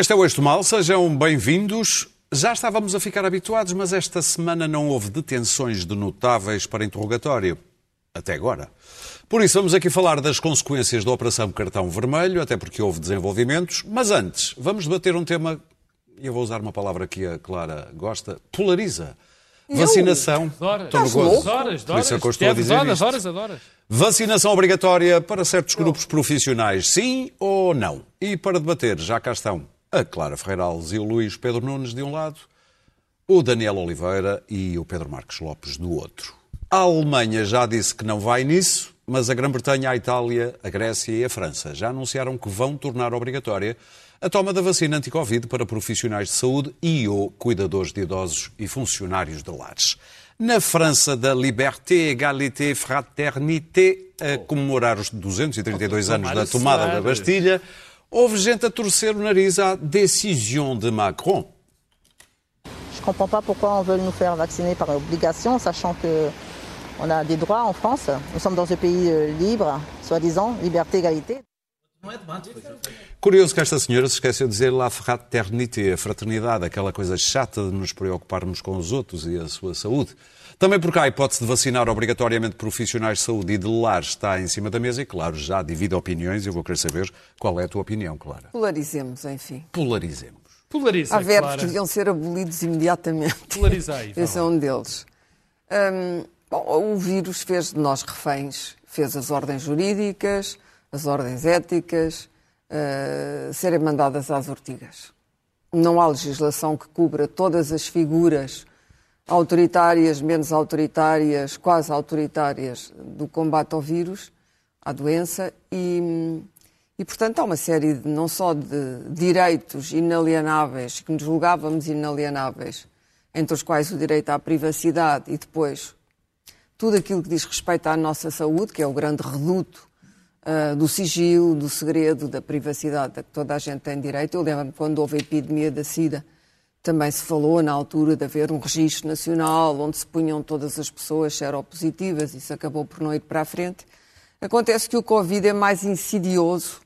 Este é o Eixo Mal, sejam bem-vindos. Já estávamos a ficar habituados, mas esta semana não houve detenções de notáveis para interrogatório. Até agora. Por isso, vamos aqui falar das consequências da Operação Cartão Vermelho, até porque houve desenvolvimentos. Mas antes, vamos debater um tema, e eu vou usar uma palavra que a Clara gosta, polariza. Vacinação. Estou no Adoras, gozo. adoras, Por isso é que eu estou a dizer Adoras, isto. adoras, adoras. Vacinação obrigatória para certos grupos profissionais, sim ou não? E para debater, já cá estão a Clara Ferreira Alves e o Luís Pedro Nunes de um lado, o Daniel Oliveira e o Pedro Marques Lopes do outro. A Alemanha já disse que não vai nisso, mas a Grã-Bretanha, a Itália, a Grécia e a França já anunciaram que vão tornar obrigatória a toma da vacina anti-Covid para profissionais de saúde e ou cuidadores de idosos e funcionários de lares. Na França da Liberté, Égalité, Fraternité, a comemorar os 232 anos da tomada da Bastilha, houve gente a torcer o nariz à décision de Macron. Je ne comprends pas pourquoi on veut nous faire vacciner par obligation, sachant que on a des droits en France. Nous sommes dans un pays euh, libre, soi-disant, liberté, égalité. Curioso que esta senhora se esqueceu de dizer la fraternité, a fraternidade, aquela coisa chata de nos preocuparmos com os outros e a sua saúde. Também porque a hipótese de vacinar obrigatoriamente profissionais de saúde e de lar está em cima da mesa e, claro, já divide opiniões. Eu vou querer saber qual é a tua opinião, Clara. Polarizemos, enfim. Polarizemos. Polariza, Há verbos Clara. que deviam ser abolidos imediatamente. Polarizei. Esse é um deles. Hum, bom, o vírus fez de nós reféns. Fez as ordens jurídicas, as ordens éticas, eh, serem mandadas às ortigas. Não há legislação que cubra todas as figuras autoritárias, menos autoritárias, quase autoritárias do combate ao vírus, à doença, e, e portanto há uma série de, não só de direitos inalienáveis, que nos julgávamos inalienáveis, entre os quais o direito à privacidade e depois tudo aquilo que diz respeito à nossa saúde, que é o grande reduto ah, do sigilo, do segredo, da privacidade a que toda a gente tem direito. Eu lembro-me quando houve a epidemia da SIDA, também se falou na altura de haver um registro nacional onde se punham todas as pessoas seropositivas, isso acabou por não ir para a frente. Acontece que o Covid é mais insidioso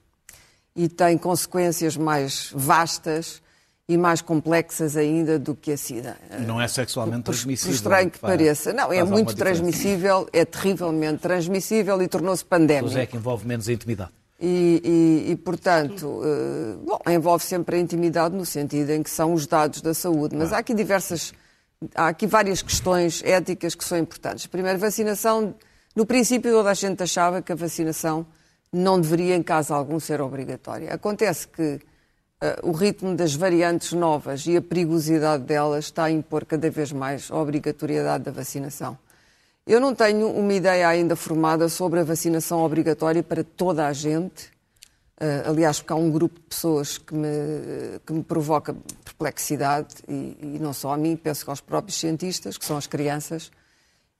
e tem consequências mais vastas e mais complexas ainda do que a SIDA. Não é sexualmente Por, por transmissível. estranho que Faz- pareça. Não, é muito transmissível, é terrivelmente transmissível e tornou-se Pois pandémico. é que envolve menos intimidade. E, e- e, portanto, eh, bom, envolve sempre a intimidade no sentido em que são os dados da saúde. Mas há aqui diversas, há aqui várias questões éticas que são importantes. Primeiro, vacinação. No princípio, toda a gente achava que a vacinação não deveria, em caso algum, ser obrigatória. Acontece que eh, o ritmo das variantes novas e a perigosidade delas está a impor cada vez mais a obrigatoriedade da vacinação. Eu não tenho uma ideia ainda formada sobre a vacinação obrigatória para toda a gente. Eh, aliás, porque há um grupo de pessoas que me, que me provoca perplexidade, e, e não só a mim, penso que aos próprios cientistas, que são as crianças.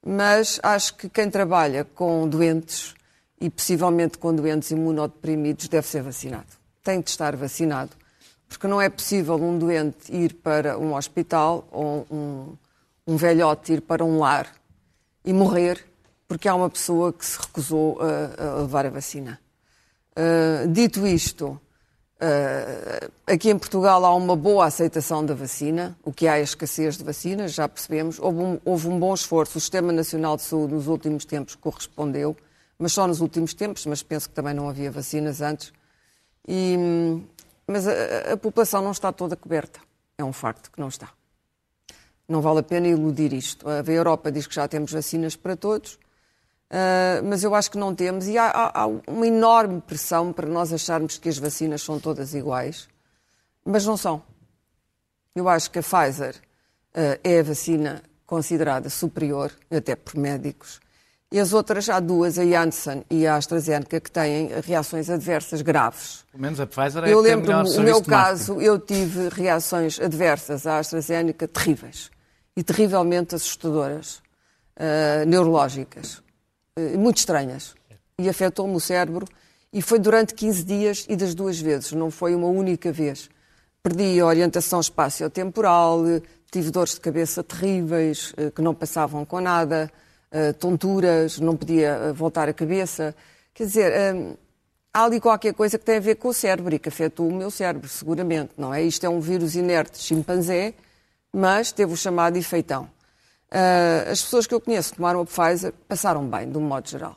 Mas acho que quem trabalha com doentes, e possivelmente com doentes imunodeprimidos, deve ser vacinado. Tem de estar vacinado. Porque não é possível um doente ir para um hospital ou um, um velhote ir para um lar e morrer porque há uma pessoa que se recusou a, a levar a vacina. Uh, dito isto, uh, aqui em Portugal há uma boa aceitação da vacina, o que há é escassez de vacinas, já percebemos. Houve um, houve um bom esforço, o Sistema Nacional de Saúde nos últimos tempos correspondeu, mas só nos últimos tempos, mas penso que também não havia vacinas antes. E, hum, mas a, a população não está toda coberta. É um facto que não está. Não vale a pena iludir isto. A Europa diz que já temos vacinas para todos, ah, mas eu acho que não temos. E há, há- há uma enorme pressão para nós acharmos que as vacinas são todas iguais, mas não são. Eu acho que a Pfizer ah, é a vacina considerada superior, até por médicos. E as outras, há duas, a Janssen e a AstraZeneca, que têm reações adversas graves. Pelo menos a Pfizer é Eu lembro-me, o meu caso, eu tive reações adversas à AstraZeneca terríveis e terrivelmente assustadoras, ah, neurológicas, eh, muito estranhas. E afetou-me o cérebro e foi durante 15 dias e das duas vezes, não foi uma única vez. Perdi a orientação espaciotemporal, tive dores de cabeça terríveis eh, que não passavam com nada, tonturas, não podia voltar a cabeça. Quer dizer, há ali qualquer coisa que tem a ver com o cérebro e que afetou o meu cérebro, seguramente, não é? Isto é um vírus inerte chimpanzé, mas teve o chamado efeitão. Uh, as pessoas que eu conheço que tomaram a Pfizer passaram bem, de um modo geral.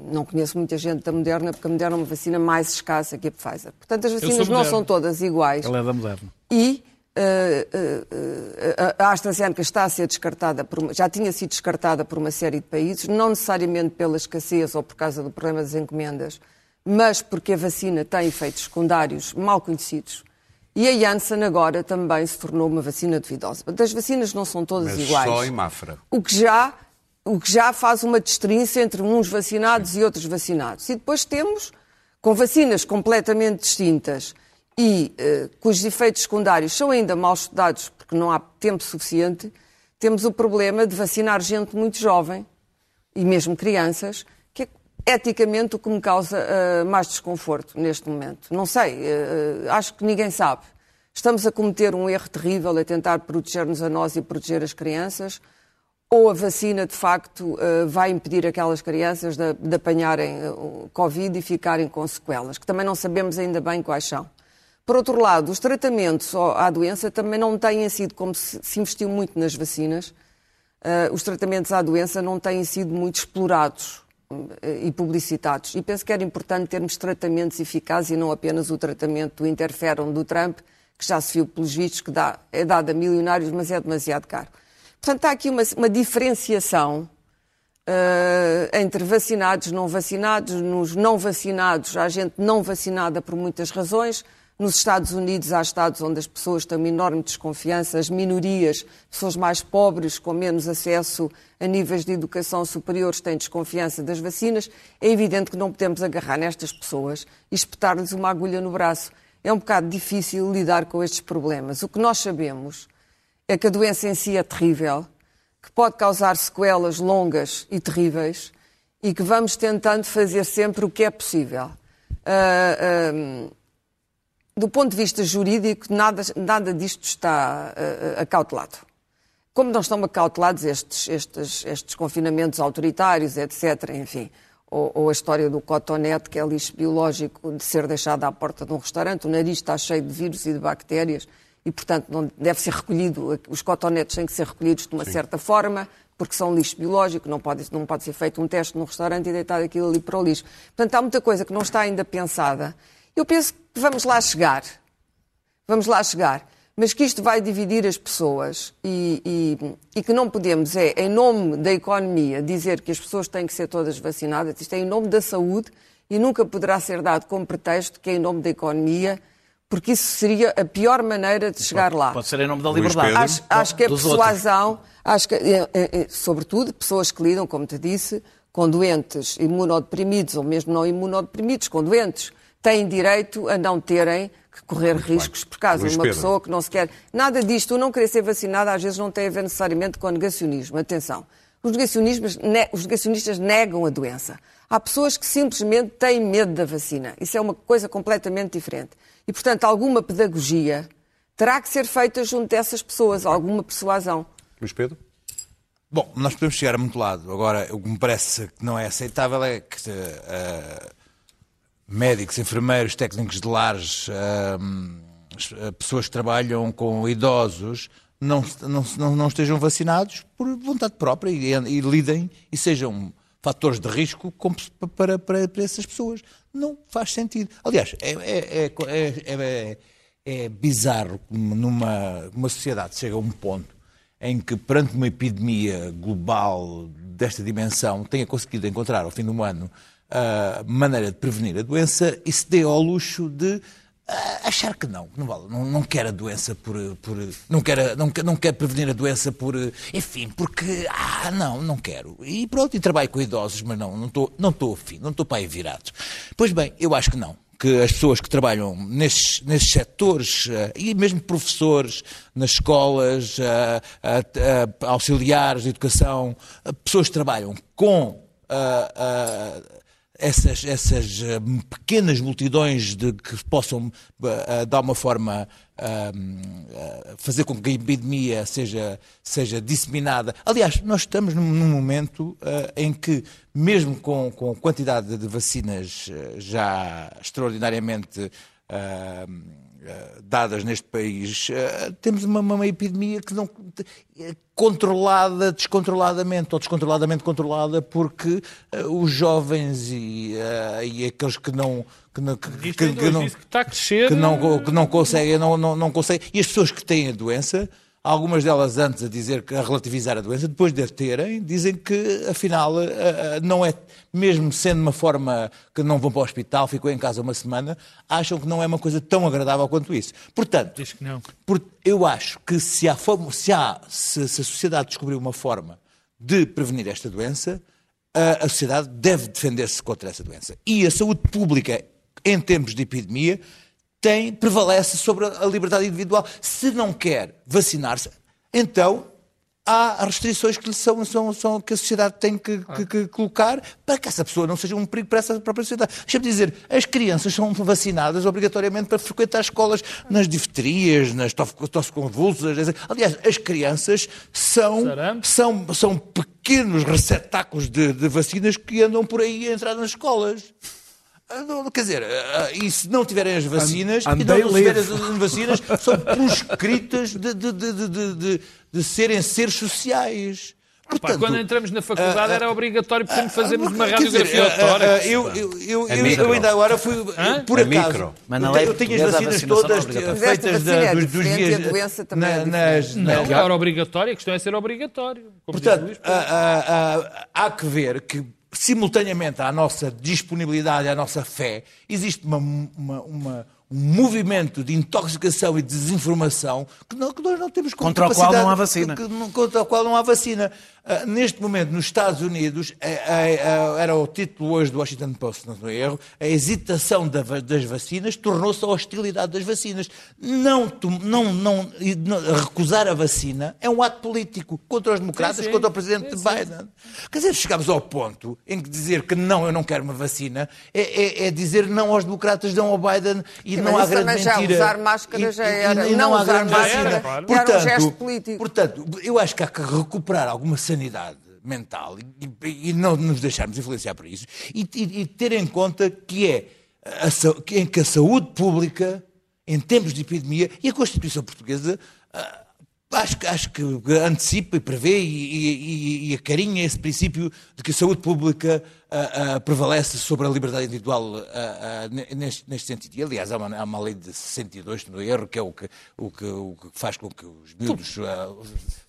Não conheço muita gente da Moderna, porque a Moderna é uma vacina mais escassa que a Pfizer. Portanto, as vacinas não são todas iguais. Ela é da Moderna. E uh, uh, a AstraZeneca está a ser descartada, por, já tinha sido descartada por uma série de países, não necessariamente pela escassez ou por causa do problema das encomendas, mas porque a vacina tem efeitos secundários mal conhecidos e a Janssen agora também se tornou uma vacina duvidosa. As vacinas não são todas Mas iguais. só em Mafra. O que já, o que já faz uma destrinça entre uns vacinados Sim. e outros vacinados. E depois temos, com vacinas completamente distintas e uh, cujos efeitos secundários são ainda mal estudados porque não há tempo suficiente, temos o problema de vacinar gente muito jovem e mesmo crianças eticamente o que me causa uh, mais desconforto neste momento. Não sei, uh, acho que ninguém sabe. Estamos a cometer um erro terrível a tentar proteger-nos a nós e proteger as crianças, ou a vacina de facto uh, vai impedir aquelas crianças de, de apanharem Covid e ficarem com sequelas, que também não sabemos ainda bem quais são. Por outro lado, os tratamentos à doença também não têm sido, como se, se investiu muito nas vacinas, os tratamentos à doença não têm sido muito explorados e publicitados. E penso que era importante termos tratamentos eficazes e não apenas o tratamento do interferon do Trump, que já se viu pelos vistos que dá, é dado a milionários, mas é demasiado caro. Portanto, há aqui uma, uma diferenciação uh, entre vacinados não vacinados. Nos não vacinados, há gente não vacinada por muitas razões. Nos Estados Unidos há estados onde as pessoas têm uma enorme desconfiança, as minorias, pessoas mais pobres, com menos acesso a níveis de educação superiores, têm desconfiança das vacinas. É evidente que não podemos agarrar nestas pessoas e espetar-lhes uma agulha no braço. É um bocado difícil lidar com estes problemas. O que nós sabemos é que a doença em si é terrível, que pode causar sequelas longas e terríveis e que vamos tentando fazer sempre o que é possível. Uh, uh, do ponto de vista jurídico, nada, nada disto está uh, acautelado. Como não estão acautelados estes, estes, estes confinamentos autoritários, etc., enfim, ou, ou, a história do cotonete, que é lixo biológico, de ser deixado à porta de um restaurante, o nariz está cheio de vírus e de bactérias, e, portanto, não deve ser recolhido, os cotonetes têm que ser recolhidos de uma Sim. certa forma, porque são lixo biológico, não pode, não pode ser feito um teste num restaurante e deitar aquilo ali para o lixo. Portanto, há muita coisa que não está ainda pensada eu penso que vamos lá chegar. Vamos lá chegar. Mas que isto vai dividir as pessoas e, e, e, que não podemos, é em nome da economia, dizer que as pessoas têm que ser todas vacinadas. Isto é em nome da saúde e nunca poderá ser dado como pretexto que é em nome da economia, porque isso seria a pior maneira de chegar pode, lá. Pode ser em nome da liberdade. Acho, acho que a persuasão, acho que, é, é, é, sobretudo, pessoas que lidam, como te disse, com doentes imunodeprimidos ou mesmo não imunodeprimidos, com doentes têm direito a não terem que correr Muito riscos bem. por causa de uma Pedro. pessoa que não se quer. Nada disto, o não querer ser vacinado às vezes não tem a ver necessariamente com negacionismo. Atenção. Os, negacionistas, os negacionistas negam a doença. Há pessoas que simplesmente têm medo da vacina. Isso é uma coisa completamente diferente. E, portanto, alguma pedagogia terá que ser feita junto dessas pessoas, alguma persuasão. Luís Pedro? Bom, nós podemos chegar a muito lado. Agora, o que me parece que não é aceitável é que uh, médicos, enfermeiros, técnicos de lares, pessoas que trabalham com idosos, não, não, não estejam vacinados por vontade própria e, e lidem e sejam fatores de risco para, para, para, essas pessoas. Não faz sentido. Aliás, é, é, é, é, bizarro numa uma sociedade chega a um ponto em que, perante uma epidemia global desta dimensão, tenha conseguido encontrar, ao fim do ano, uh, maneira de prevenir a doença e se dê ao luxo de uh, achar que não, não, vale, não, não quer a doença por. por não, quer, não, não quer prevenir a doença por. Enfim, porque. Ah, não, não quero. E pronto, e trabalho com idosos, mas não, não estou não estou afim, não estou para aí virado. Pois bem, eu acho que não que as pessoas que trabalham nesses, nesses setores, uh, e mesmo professores nas escolas, auxiliares de educação, pessoas que trabalham com essas, essas eh, pequenas multidões de, que possam, eh, de alguma forma, eh, eh, fazer com que a epidemia seja, seja disseminada. Aliás, nós estamos num, momento eh, em que, mesmo com, com a quantidade de vacinas eh, já extraordinariamente eh, eh, dadas neste país, eh, temos uma, uma epidemia que não é controlada descontroladamente ou descontroladamente controlada porque eh, os jovens e, eh, e aqueles que não que não, que, que- que não, que está a crescer. que não, que não conseguem, não, não, não conseguem. E as pessoas que têm a doença, algumas delas antes a dizer que a relativizar a doença, depois de a terem, dizem que afinal eh, eh, não é, mesmo sendo uma forma que não vão para o hospital, ficou em casa uma semana, acham que não é uma coisa tão agradável quanto isso. Portanto, Diz que não. eu acho que se, há se, há- se- se a sociedade descobrir uma forma de prevenir esta doença, a, a sociedade deve defender-se contra essa doença. E a saúde pública, em tempos de epidemia, tem, prevalece sobre a liberdade individual. Se não quer vacinar-se, então há restrições que, são, são, são, que a sociedade tem que, que- que colocar para que essa pessoa não seja um perigo para essa própria sociedade. Deixa-me dizer, as crianças são vacinadas obrigatoriamente para frequentar escolas nas difterias, nas tosse-convulsas. Aliás, as crianças são, são, são pequenos receptáculos de, de vacinas que andam por aí a entrar nas escolas. Ah, não, Quer dizer, ah, e se não tiverem as vacinas, And- e não tiverem as vacinas, são proscritas de, de, de, de, de, de- de serem seres sociais. Pá, Portanto, quando entramos na faculdade era obrigatório portanto, fazermos uma dizer, radiografia ah, tórax. ah, eu, eu, eu, É eu, ainda agora fui, Hã? por É acaso, micro. Mas lei tenho- eu tenho as a vacinas não é todas esta feitas da- é dos, dos e a dias doença também é na- nas, Não, nas- era obrigatório, a questão é ser obrigatório. Portanto, há que ver que, simultaneamente à nossa disponibilidade, à nossa fé, existe uma- uma- uma- um movimento de intoxicação e desinformação que, não- que nós não temos Contra o qual não há vacina. que- que- contra o qual não há vacina. Ah, neste momento, nos Estados Unidos, eh, eh, eh, era o título hoje do Washington Post, não estou erro, a hesitação da das vacinas tornou-se a hostilidade das vacinas. Não, não, não, e não- recusar a vacina é um ato político contra os democratas, Sim, sim. contra o presidente Sim, sim. Biden. Quer dizer, chegamos ao ponto em que dizer que não, eu não quero uma vacina, é, é- é dizer não aos democratas, não ao Biden e não mas há grande também já mentira. usar máscara já era- e não há usar grande máscara vacina. claro. era um gesto político. Portanto, eu acho que há que recuperar alguma sanidade mental e, e não nos deixarmos influenciar por isso e, e- e ter em conta que é a, que a saúde pública, em tempos de epidemia, e a Constituição Portuguesa ah, acho, que- acho que antecipa e prevê e, e- e- acarinha esse princípio de que a saúde pública ah, ah, prevalece sobre a liberdade individual ah, ne- neste, neste sentido. E, aliás, há uma, há uma lei de 62, no erro, que é o que, o que, o que faz com que os miúdos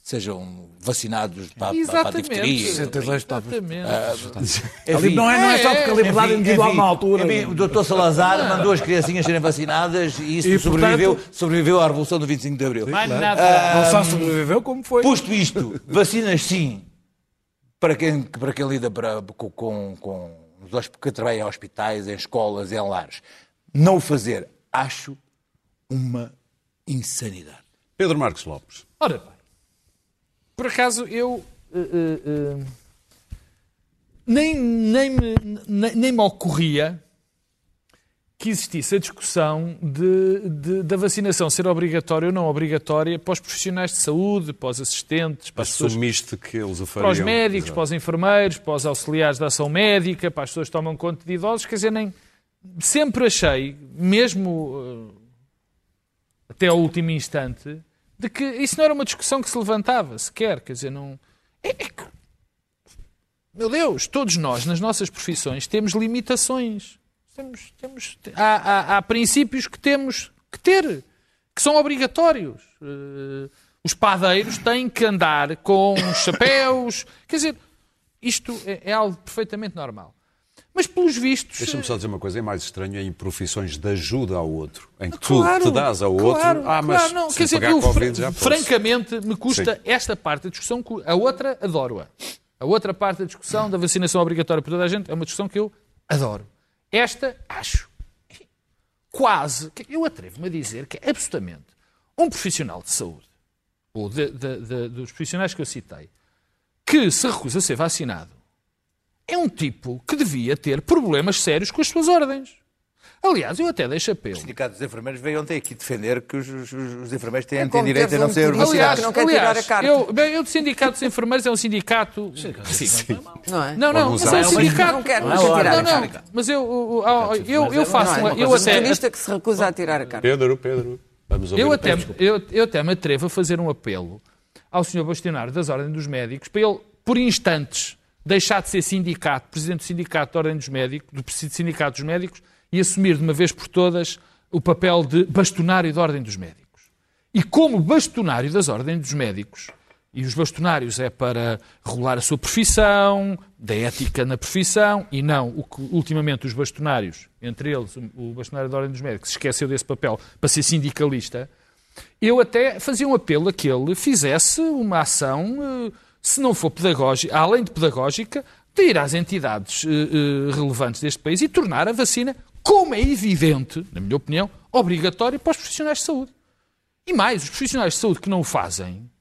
sejam vacinados para, para, a difteria. 62 estava. Exatamente. Ali não é, não é só porque a liberdade Enfim, individual enfim, na altura. enfim, o doutor Salazar mandou as criancinhas serem vacinadas e isso E, sobreviveu, portanto- sobreviveu à Revolução do 25 de Abril. Mais nada. Não só sobreviveu, como foi. Posto isto, vacinas sim, para quem, para quem lida para- com, com, com os que trabalha em hospitais, em escolas, em lares. Não o fazer, acho uma insanidade. Pedro Marcos Lopes. Ora por acaso eu eh, eh, nem, nem, me, nem, nem me ocorria que existisse a discussão de, de- da vacinação ser obrigatória ou não obrigatória para os profissionais de saúde, para os assistentes, para as pessoas que eles o fariam. para os médicos, Exato. para os enfermeiros, para os auxiliares da ação médica, para as pessoas que tomam conta de idosos, quer dizer, nem sempre achei, mesmo até ao último instante, de que isso não era uma discussão que se levantava sequer, quer dizer, não. É, é que, meu Deus, todos nós, nas nossas profissões, temos limitações. Temos, temos, há, há- há princípios que temos que ter, que são obrigatórios. Eh, os padeiros têm que andar com chapéus. Quer dizer, isto é, é algo perfeitamente normal. Mas, pelos vistos. Deixa-me só dizer uma coisa, é mais estranho em profissões de ajuda ao outro, em que Claro, tu te dás ao outro, claro, ah, mas claro, não. Quer dizer, eu, Covid já francamente, me custa esta parte da discussão. cu- A outra, adoro-a. A outra parte da discussão da vacinação obrigatória para toda a gente é uma discussão que eu adoro. Esta, acho, quase, eu atrevo-me a dizer que é absolutamente um profissional de saúde, ou de- de- de- dos profissionais que eu citei, que se recusa a ser vacinado, é um tipo que devia ter problemas sérios com as suas ordens. Aliás, eu até deixo apelo. O Sindicato dos Enfermeiros veio ontem aqui defender que os, os- os enfermeiros têm, É têm direito a não ser vacinados. que não quer tirar a carta. eu, bem, eu, o Sindicato dos Enfermeiros é um sindicato. Sim. Não é? Não, não, mas é um sindicato. Não quer, não é tirar Não, a não, mas eu, eu, eu, eu, eu faço. Não, é eu um até, acionista que se recusa a tirar a carta. Pedro, Pedro. Vamos ouvir eu, até, eu, eu até me atrevo a fazer um apelo ao Sr. Bastionário das Ordens dos Médicos para ele, por instantes, deixar de ser sindicato, presidente do Sindicato da Ordem dos Médicos, do Sindicato dos Médicos, e assumir de uma vez por todas o papel de bastonário da Ordem dos Médicos. E como bastonário das Ordens dos Médicos, e os bastonários é para regular a sua profissão, da ética na profissão, e não o que ultimamente os bastonários, entre eles o bastonário da Ordem dos Médicos, esqueceu desse papel para ser sindicalista, eu até fazia um apelo a que ele fizesse uma ação, eh, se não for pedagógica, além de pedagógica, de ir às entidades eh, eh, relevantes deste país e tornar a vacina, como é evidente, na minha opinião, obrigatória para os profissionais de saúde. E mais, os profissionais de saúde que não o fazem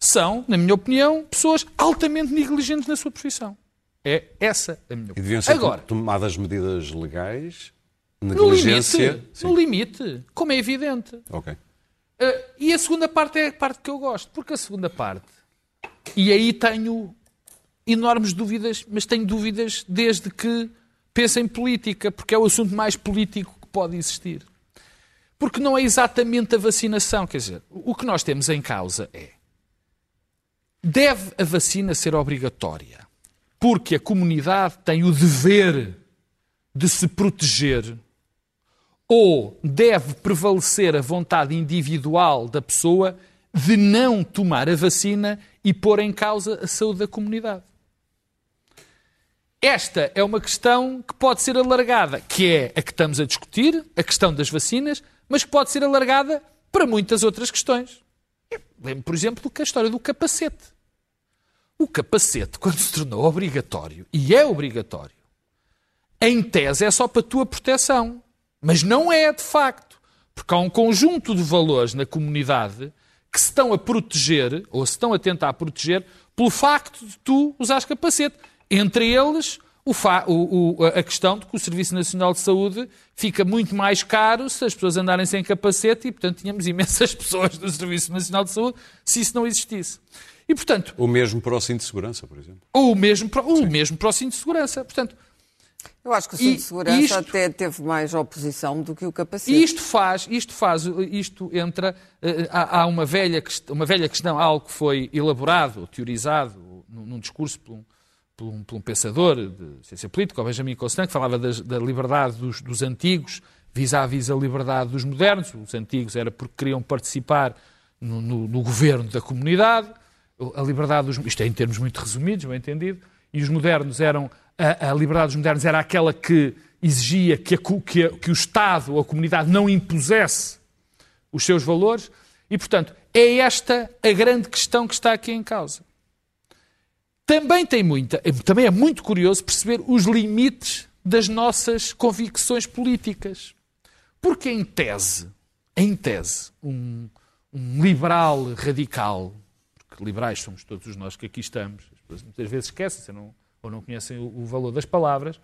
são, na minha opinião, pessoas altamente negligentes na sua profissão. É essa a minha E deviam opinião. ser Agora, tomadas medidas legais, no negligência. limite, Sim. no limite, como é evidente. Ok. Uh, e a segunda parte é a parte que eu gosto, porque a segunda parte, e aí tenho enormes dúvidas, mas tenho dúvidas desde que penso em política, porque é o assunto mais político que pode existir. Porque não é exatamente a vacinação, quer dizer, o que nós temos em causa é deve a vacina ser obrigatória? Porque a comunidade tem o dever de se proteger ou deve prevalecer a vontade individual da pessoa de não tomar a vacina e pôr em causa a saúde da comunidade. Esta é uma questão que pode ser alargada, que é a que estamos a discutir, a questão das vacinas, mas que pode ser alargada para muitas outras questões. Lembro, por exemplo, que a história do capacete. O capacete, quando se tornou obrigatório, e é obrigatório, em tese é só para a tua proteção. Mas não é de facto. Porque há um conjunto de valores na comunidade que se estão a proteger, ou se estão a tentar proteger, pelo facto de tu usares capacete. Entre eles, o fa- o- o- a questão de que o Serviço Nacional de Saúde fica muito mais caro se as pessoas andarem sem capacete e, portanto, tínhamos imensas pessoas do Serviço Nacional de Saúde se isso não existisse. E, portanto, O mesmo para o cinto de segurança, por exemplo. ou o mesmo, para- o mesmo para o cinto de segurança. Portanto, Eu acho que o cinto de segurança isto- até teve mais oposição do que o capacete. E isto faz, isto faz, isto entra, eh, há, há uma, velha, uma velha questão, algo que foi elaborado, teorizado, num, discurso por um, por um- por um pensador de ciência política, o Benjamin Constant, que falava das- da liberdade dos, dos antigos vis-à-vis a liberdade dos modernos. Os antigos era porque queriam participar no, no- no governo da comunidade, a liberdade dos... Isto é em termos muito resumidos, bem entendido. E os modernos eram... A, a liberdade dos modernos era aquela que exigia que, a que a- que o Estado ou a comunidade não impusesse os seus valores. E, portanto, é esta a grande questão que está aqui em causa. Também tem muita, também é muito curioso perceber os limites das nossas convicções políticas. Porque em tese, em tese, um, um liberal radical, porque liberais somos todos nós que aqui estamos, as pessoas muitas vezes esquecem não, ou não conhecem o, o valor das palavras,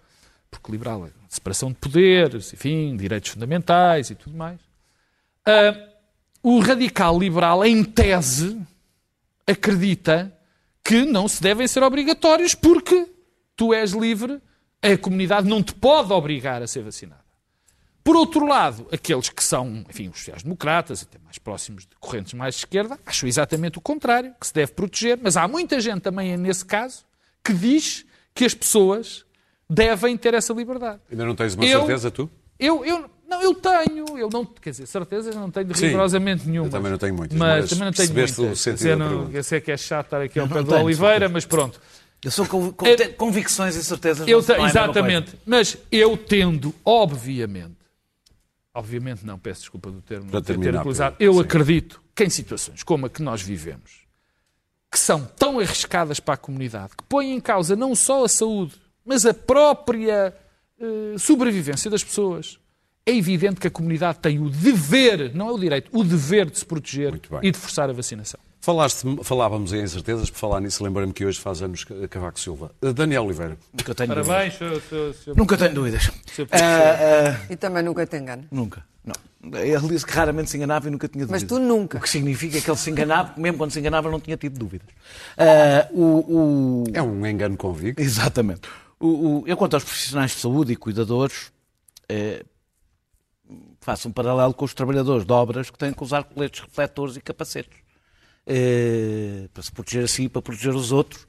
porque liberal é separação de poderes, enfim, direitos fundamentais e tudo mais. Ah, o radical liberal, em tese, acredita que não se devem ser obrigatórios porque tu és livre, a comunidade não te pode obrigar a ser vacinada. Por outro lado, aqueles que são, enfim, os sociais-democratas, até mais próximos de correntes mais de esquerda, acham exatamente o contrário, que se deve proteger, mas há muita gente também nesse caso que diz que as pessoas devem ter essa liberdade. Ainda não tens uma Eu- certeza, tu? Eu, eu, não, eu tenho, eu não, quer dizer, certezas não tenho Sim. rigorosamente nenhuma. Eu também não tenho muitas, Mas, mas também não tenho muitas. o sentido da não-. Eu sei que é chato estar aqui ao Eu pé não do tenho, Oliveira, mas pronto. Eu sou com, com Eu- te- convicções e certezas. Eu não, exatamente. Mas eu tendo, obviamente, obviamente não, peço desculpa do termo Para não ter terminar, utilizado, eu Sim. acredito que em situações como a que nós vivemos, que são tão arriscadas para a comunidade, que põem em causa não só a saúde, mas a própria eh, sobrevivência das pessoas, é evidente que a comunidade tem o dever, não é o direito, o dever de se proteger e de forçar a vacinação. Falaste, falávamos em incertezas, por falar nisso, lembrei-me que hoje faz anos Cavaco Silva. Uh, Daniel Oliveira. Nunca tenho Parabéns, dúvidas. senhor, senhor, senhor- Nunca tenho dúvidas. professor. ah, E também nunca te engano. Nunca. Não. Ele disse que raramente se enganava e nunca tinha Mas dúvidas. tu nunca. O que significa que ele se enganava, mesmo quando se enganava, não tinha tido dúvidas. Ah, o, o- É um engano convicto. Exatamente. O, o- eu, quanto aos profissionais de saúde e cuidadores, eh, faço um paralelo com os trabalhadores de obras que têm que usar coletes refletores e capacetes. Eh, para se proteger a si e para proteger os outros.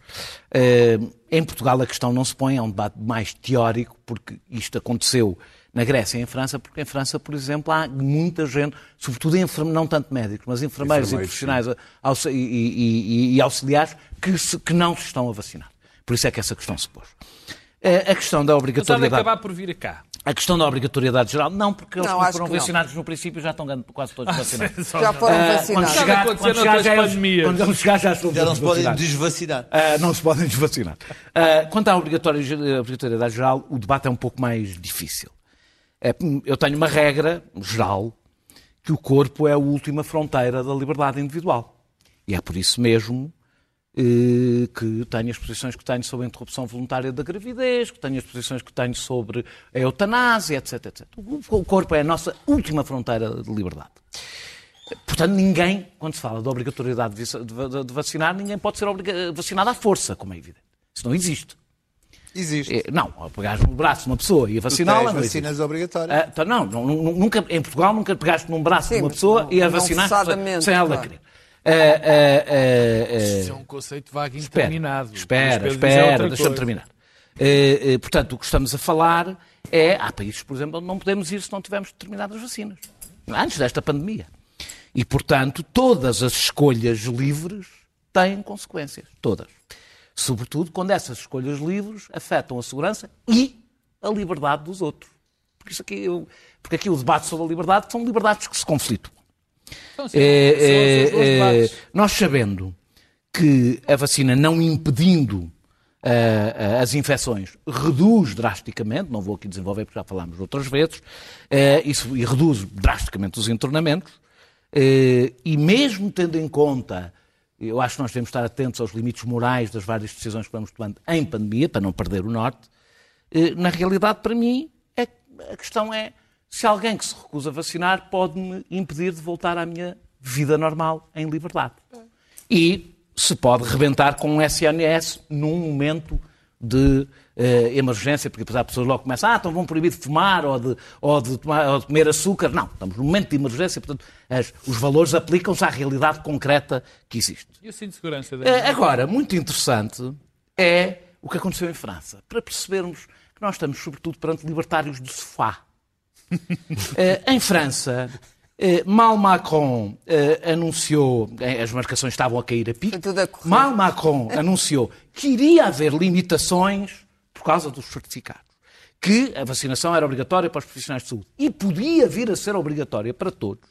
Eh, em Portugal a questão não se põe, é um debate mais teórico, porque isto aconteceu na Grécia e em França, porque em França, por exemplo, há muita gente, sobretudo enferme, não tanto médicos, mas enfermeiros, e Enfermeiros, profissionais e, e- e- e auxiliares que, se- que não se estão a vacinar. Por isso é que essa questão se pôs. Eh, A questão da Apesar de obrigatoriedade. acabar por vir cá. A questão da obrigatoriedade geral, não, porque eles Não, que foram que não. vacinados no princípio já estão quase todos vacinados. Já foram Ah, vacinados. quando chegar, quando chegar já eles- pandemias. quando eles chegar já estão Já não se podem desvacinar. Ah, não se podem desvacinar. Ah, quanto à obrigatoriedade geral, o debate é um pouco mais difícil. É, eu tenho uma regra geral que o corpo é a última fronteira da liberdade individual. E é por isso mesmo que tenho as posições que tenho sobre a interrupção voluntária da gravidez, que tenho as posições que tenho sobre a eutanásia, etc, etc. O corpo é a nossa última fronteira de liberdade. Portanto, ninguém, quando se fala da obrigatoriedade de vac- de va- de vacinar, ninguém pode ser vacinado à força, como é evidente. Isso não existe. Existe. É, Não, pegares no braço de uma pessoa e a vaciná-la, não existe. vacinas obrigatórias. Ah, então, não, não, nu- nunca, em Portugal nunca pegaste num braço Sim, de uma pessoa não- e a vacinar forçadamente, sem ela claro. querer. Ah, ah, ah, Isso é um conceito vago e Espera, espera, é deixa-me terminar. Portanto, o que estamos a falar é. Há países, por exemplo, onde não podemos ir se não tivermos determinadas vacinas. Antes desta pandemia. E, portanto, todas as escolhas livres têm consequências. Todas. Sobretudo quando essas escolhas livres afetam a segurança e a liberdade dos outros. Porque, isso aqui, porque aqui o debate sobre a liberdade são liberdades que se conflituam. Então, sim, É, são é, é, nós sabendo que a vacina não impedindo ah, ah, as infecções reduz drasticamente, não vou aqui desenvolver porque já falámos outras vezes, ah, isso, e reduz drasticamente os internamentos, eh, e mesmo tendo em conta, eu acho que nós devemos estar atentos aos limites morais das várias decisões que vamos tomando em pandemia, para não perder o norte, na realidade, para mim, é, a questão é se alguém que se recusa a vacinar pode-me impedir de voltar à minha vida normal em liberdade. E se pode rebentar com um SNS num momento de eh, emergência, porque depois há pessoas logo começam, ah, então vão proibir de fumar ou de, ou de, tomar- ou de comer açúcar. Não, estamos num momento de emergência, portanto, as- os valores aplicam-se à realidade concreta que existe. E o cinto de segurança? Eh, Daniel? Agora, muito interessante é o que aconteceu em França, para percebermos que nós estamos, sobretudo, perante libertários do sofá. Eh, em França, eh, mal Macron eh, anunciou, as marcações estavam a cair a pique, mal Macron anunciou que iria haver limitações por causa dos certificados. Que a vacinação era obrigatória para os profissionais de saúde e podia vir a ser obrigatória para todos.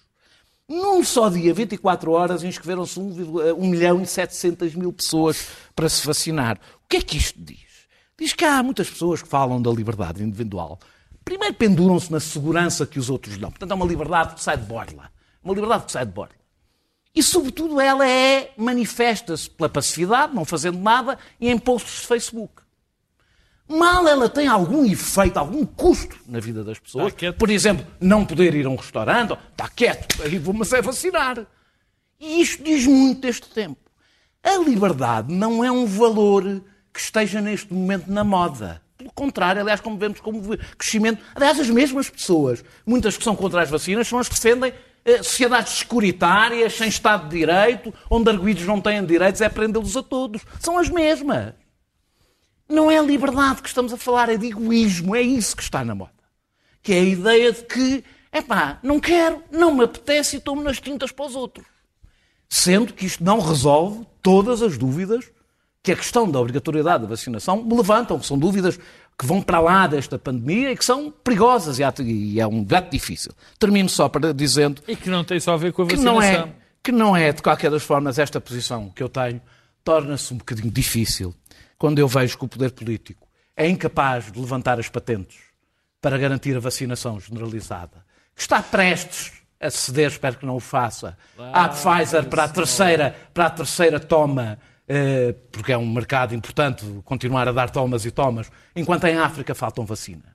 Num só dia, 24 horas, inscreveram-se 1, 1 milhão e 700 mil pessoas para se vacinar. O que é que isto diz? Diz que há muitas pessoas que falam da liberdade individual. Primeiro penduram-se na segurança que os outros dão. Portanto, é uma liberdade que sai de borla. Uma liberdade que sai de borla. E, sobretudo, ela é, manifesta-se pela passividade, não fazendo nada, e em posts de Facebook. Mal ela tem algum efeito, algum custo na vida das pessoas. Quieto. Por exemplo, não poder ir a um restaurante, está quieto, aí vou-me é vacinar. E isto diz muito deste tempo. A liberdade não é um valor que esteja neste momento na moda. Pelo contrário, aliás, como vemos como crescimento. Aliás, as mesmas pessoas, muitas que são contra as vacinas, são as que defendem eh, sociedades securitárias, sem Estado de Direito, onde arguídos não têm direitos, é prendê-los a todos. São as mesmas. Não é liberdade que estamos a falar, é de egoísmo, é isso que está na moda. Que é a ideia de que, epá, não quero, não me apetece e tomo nas tintas para os outros. Sendo que isto não resolve todas as dúvidas que a questão da obrigatoriedade da vacinação me levantam, que são dúvidas que vão para lá desta pandemia e que são perigosas e é um debate difícil. Termino só para dizendo E que não tem só a ver com a que vacinação. não é, que não é, de qualquer das formas, esta posição que eu tenho torna-se um bocadinho difícil quando eu vejo que o poder político é incapaz de levantar as patentes para garantir a vacinação generalizada, que está prestes a ceder, espero que não o faça, à Pfizer para a terceira, para a terceira toma, porque é um mercado importante continuar a dar tomas e tomas, enquanto em África faltam vacinas.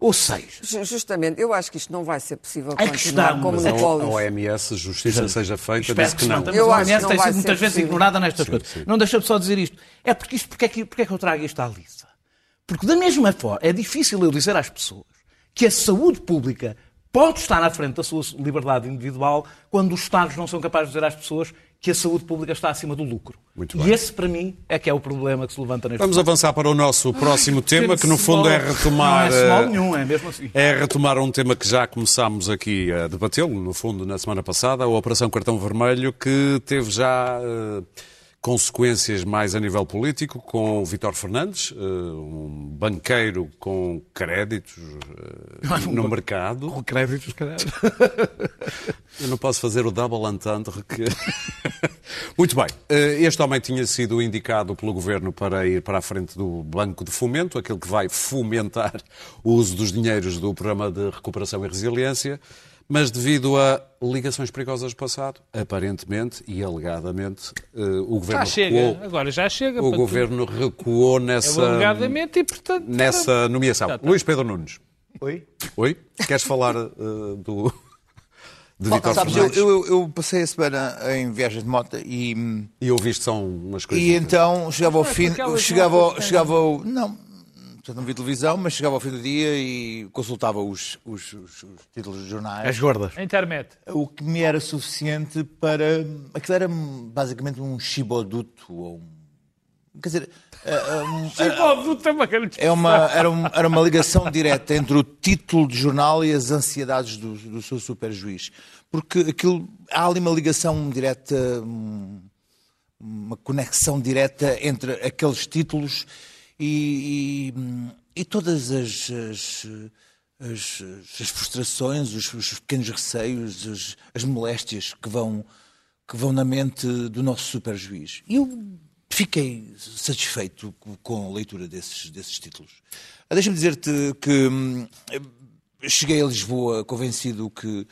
Ou seja, Ju- Justamente, eu acho que isto não vai ser possível É continuar questão, com mas A. OMS, justiça seja feita, Espero disse que não. mas Eu a acho que OMS não tem sido muitas vezes possível. ignorada nestas Sim, coisas. sim. Não deixa-me só dizer isto. É porque isto, porque é, que, porque é que eu trago isto à lista? Porque da mesma forma, é difícil eu dizer às pessoas que a saúde pública pode estar à frente da sua liberdade individual quando os Estados não são capazes de dizer às pessoas que a saúde pública está acima do lucro. Muito e bem. esse, para mim, é que é o problema que se levanta neste Vamos momento. avançar para o nosso próximo tema, que no fundo é retomar. Não é small eh, nenhum, é mesmo assim. É retomar um tema que já começámos aqui a debatê-lo, no fundo, na semana passada, a Operação Cartão Vermelho, que teve já eh, consequências mais a nível político, com o Vítor Fernandes, eh, um banqueiro com créditos eh, no mercado. Com créditos, caralho. Eu não posso fazer o double entendre que... Muito bem. Eh, Este homem tinha sido indicado pelo Governo para ir para a frente do Banco de Fomento, aquele que vai fomentar o uso dos dinheiros do Programa de Recuperação e Resiliência, mas devido a ligações perigosas do passado, aparentemente e alegadamente, eh, o Governo Já chega, recuou, agora já chega. o Governo recuou nessa, É alegadamente e, portanto... nessa nomeação. Já está. Luís Pedro Nunes. Oi? Oi? Queres falar eh, do... De Vítor Sabes, eu, Fernandes? eu, eu passei a semana em viagem de moto e, E ouviste só umas coisas. e então chegava ao é fim, chegava, que chegava ao, não, portanto, não vi televisão, mas chegava ao fim do dia e consultava os, os, os- os títulos dos jornais. As gordas. A internet. O que me era suficiente para. Aquilo era basicamente um chiboduto. Ou um, quer dizer, é, um- Chiboduto é uma grande é uma, era, um- era uma ligação direta entre o título de jornal e as ansiedades do, do seu superjuiz. Porque aquilo, há ali uma ligação direta, um- uma conexão direta entre aqueles títulos e, e- e todas as, as, as- as frustrações, os, os pequenos receios, as, as moléstias que vão, que vão na mente do nosso superjuiz. E eu fiquei satisfeito co- com a leitura desses, desses títulos. Ah, Deixa-me dizer-te que hum, cheguei a Lisboa convencido que,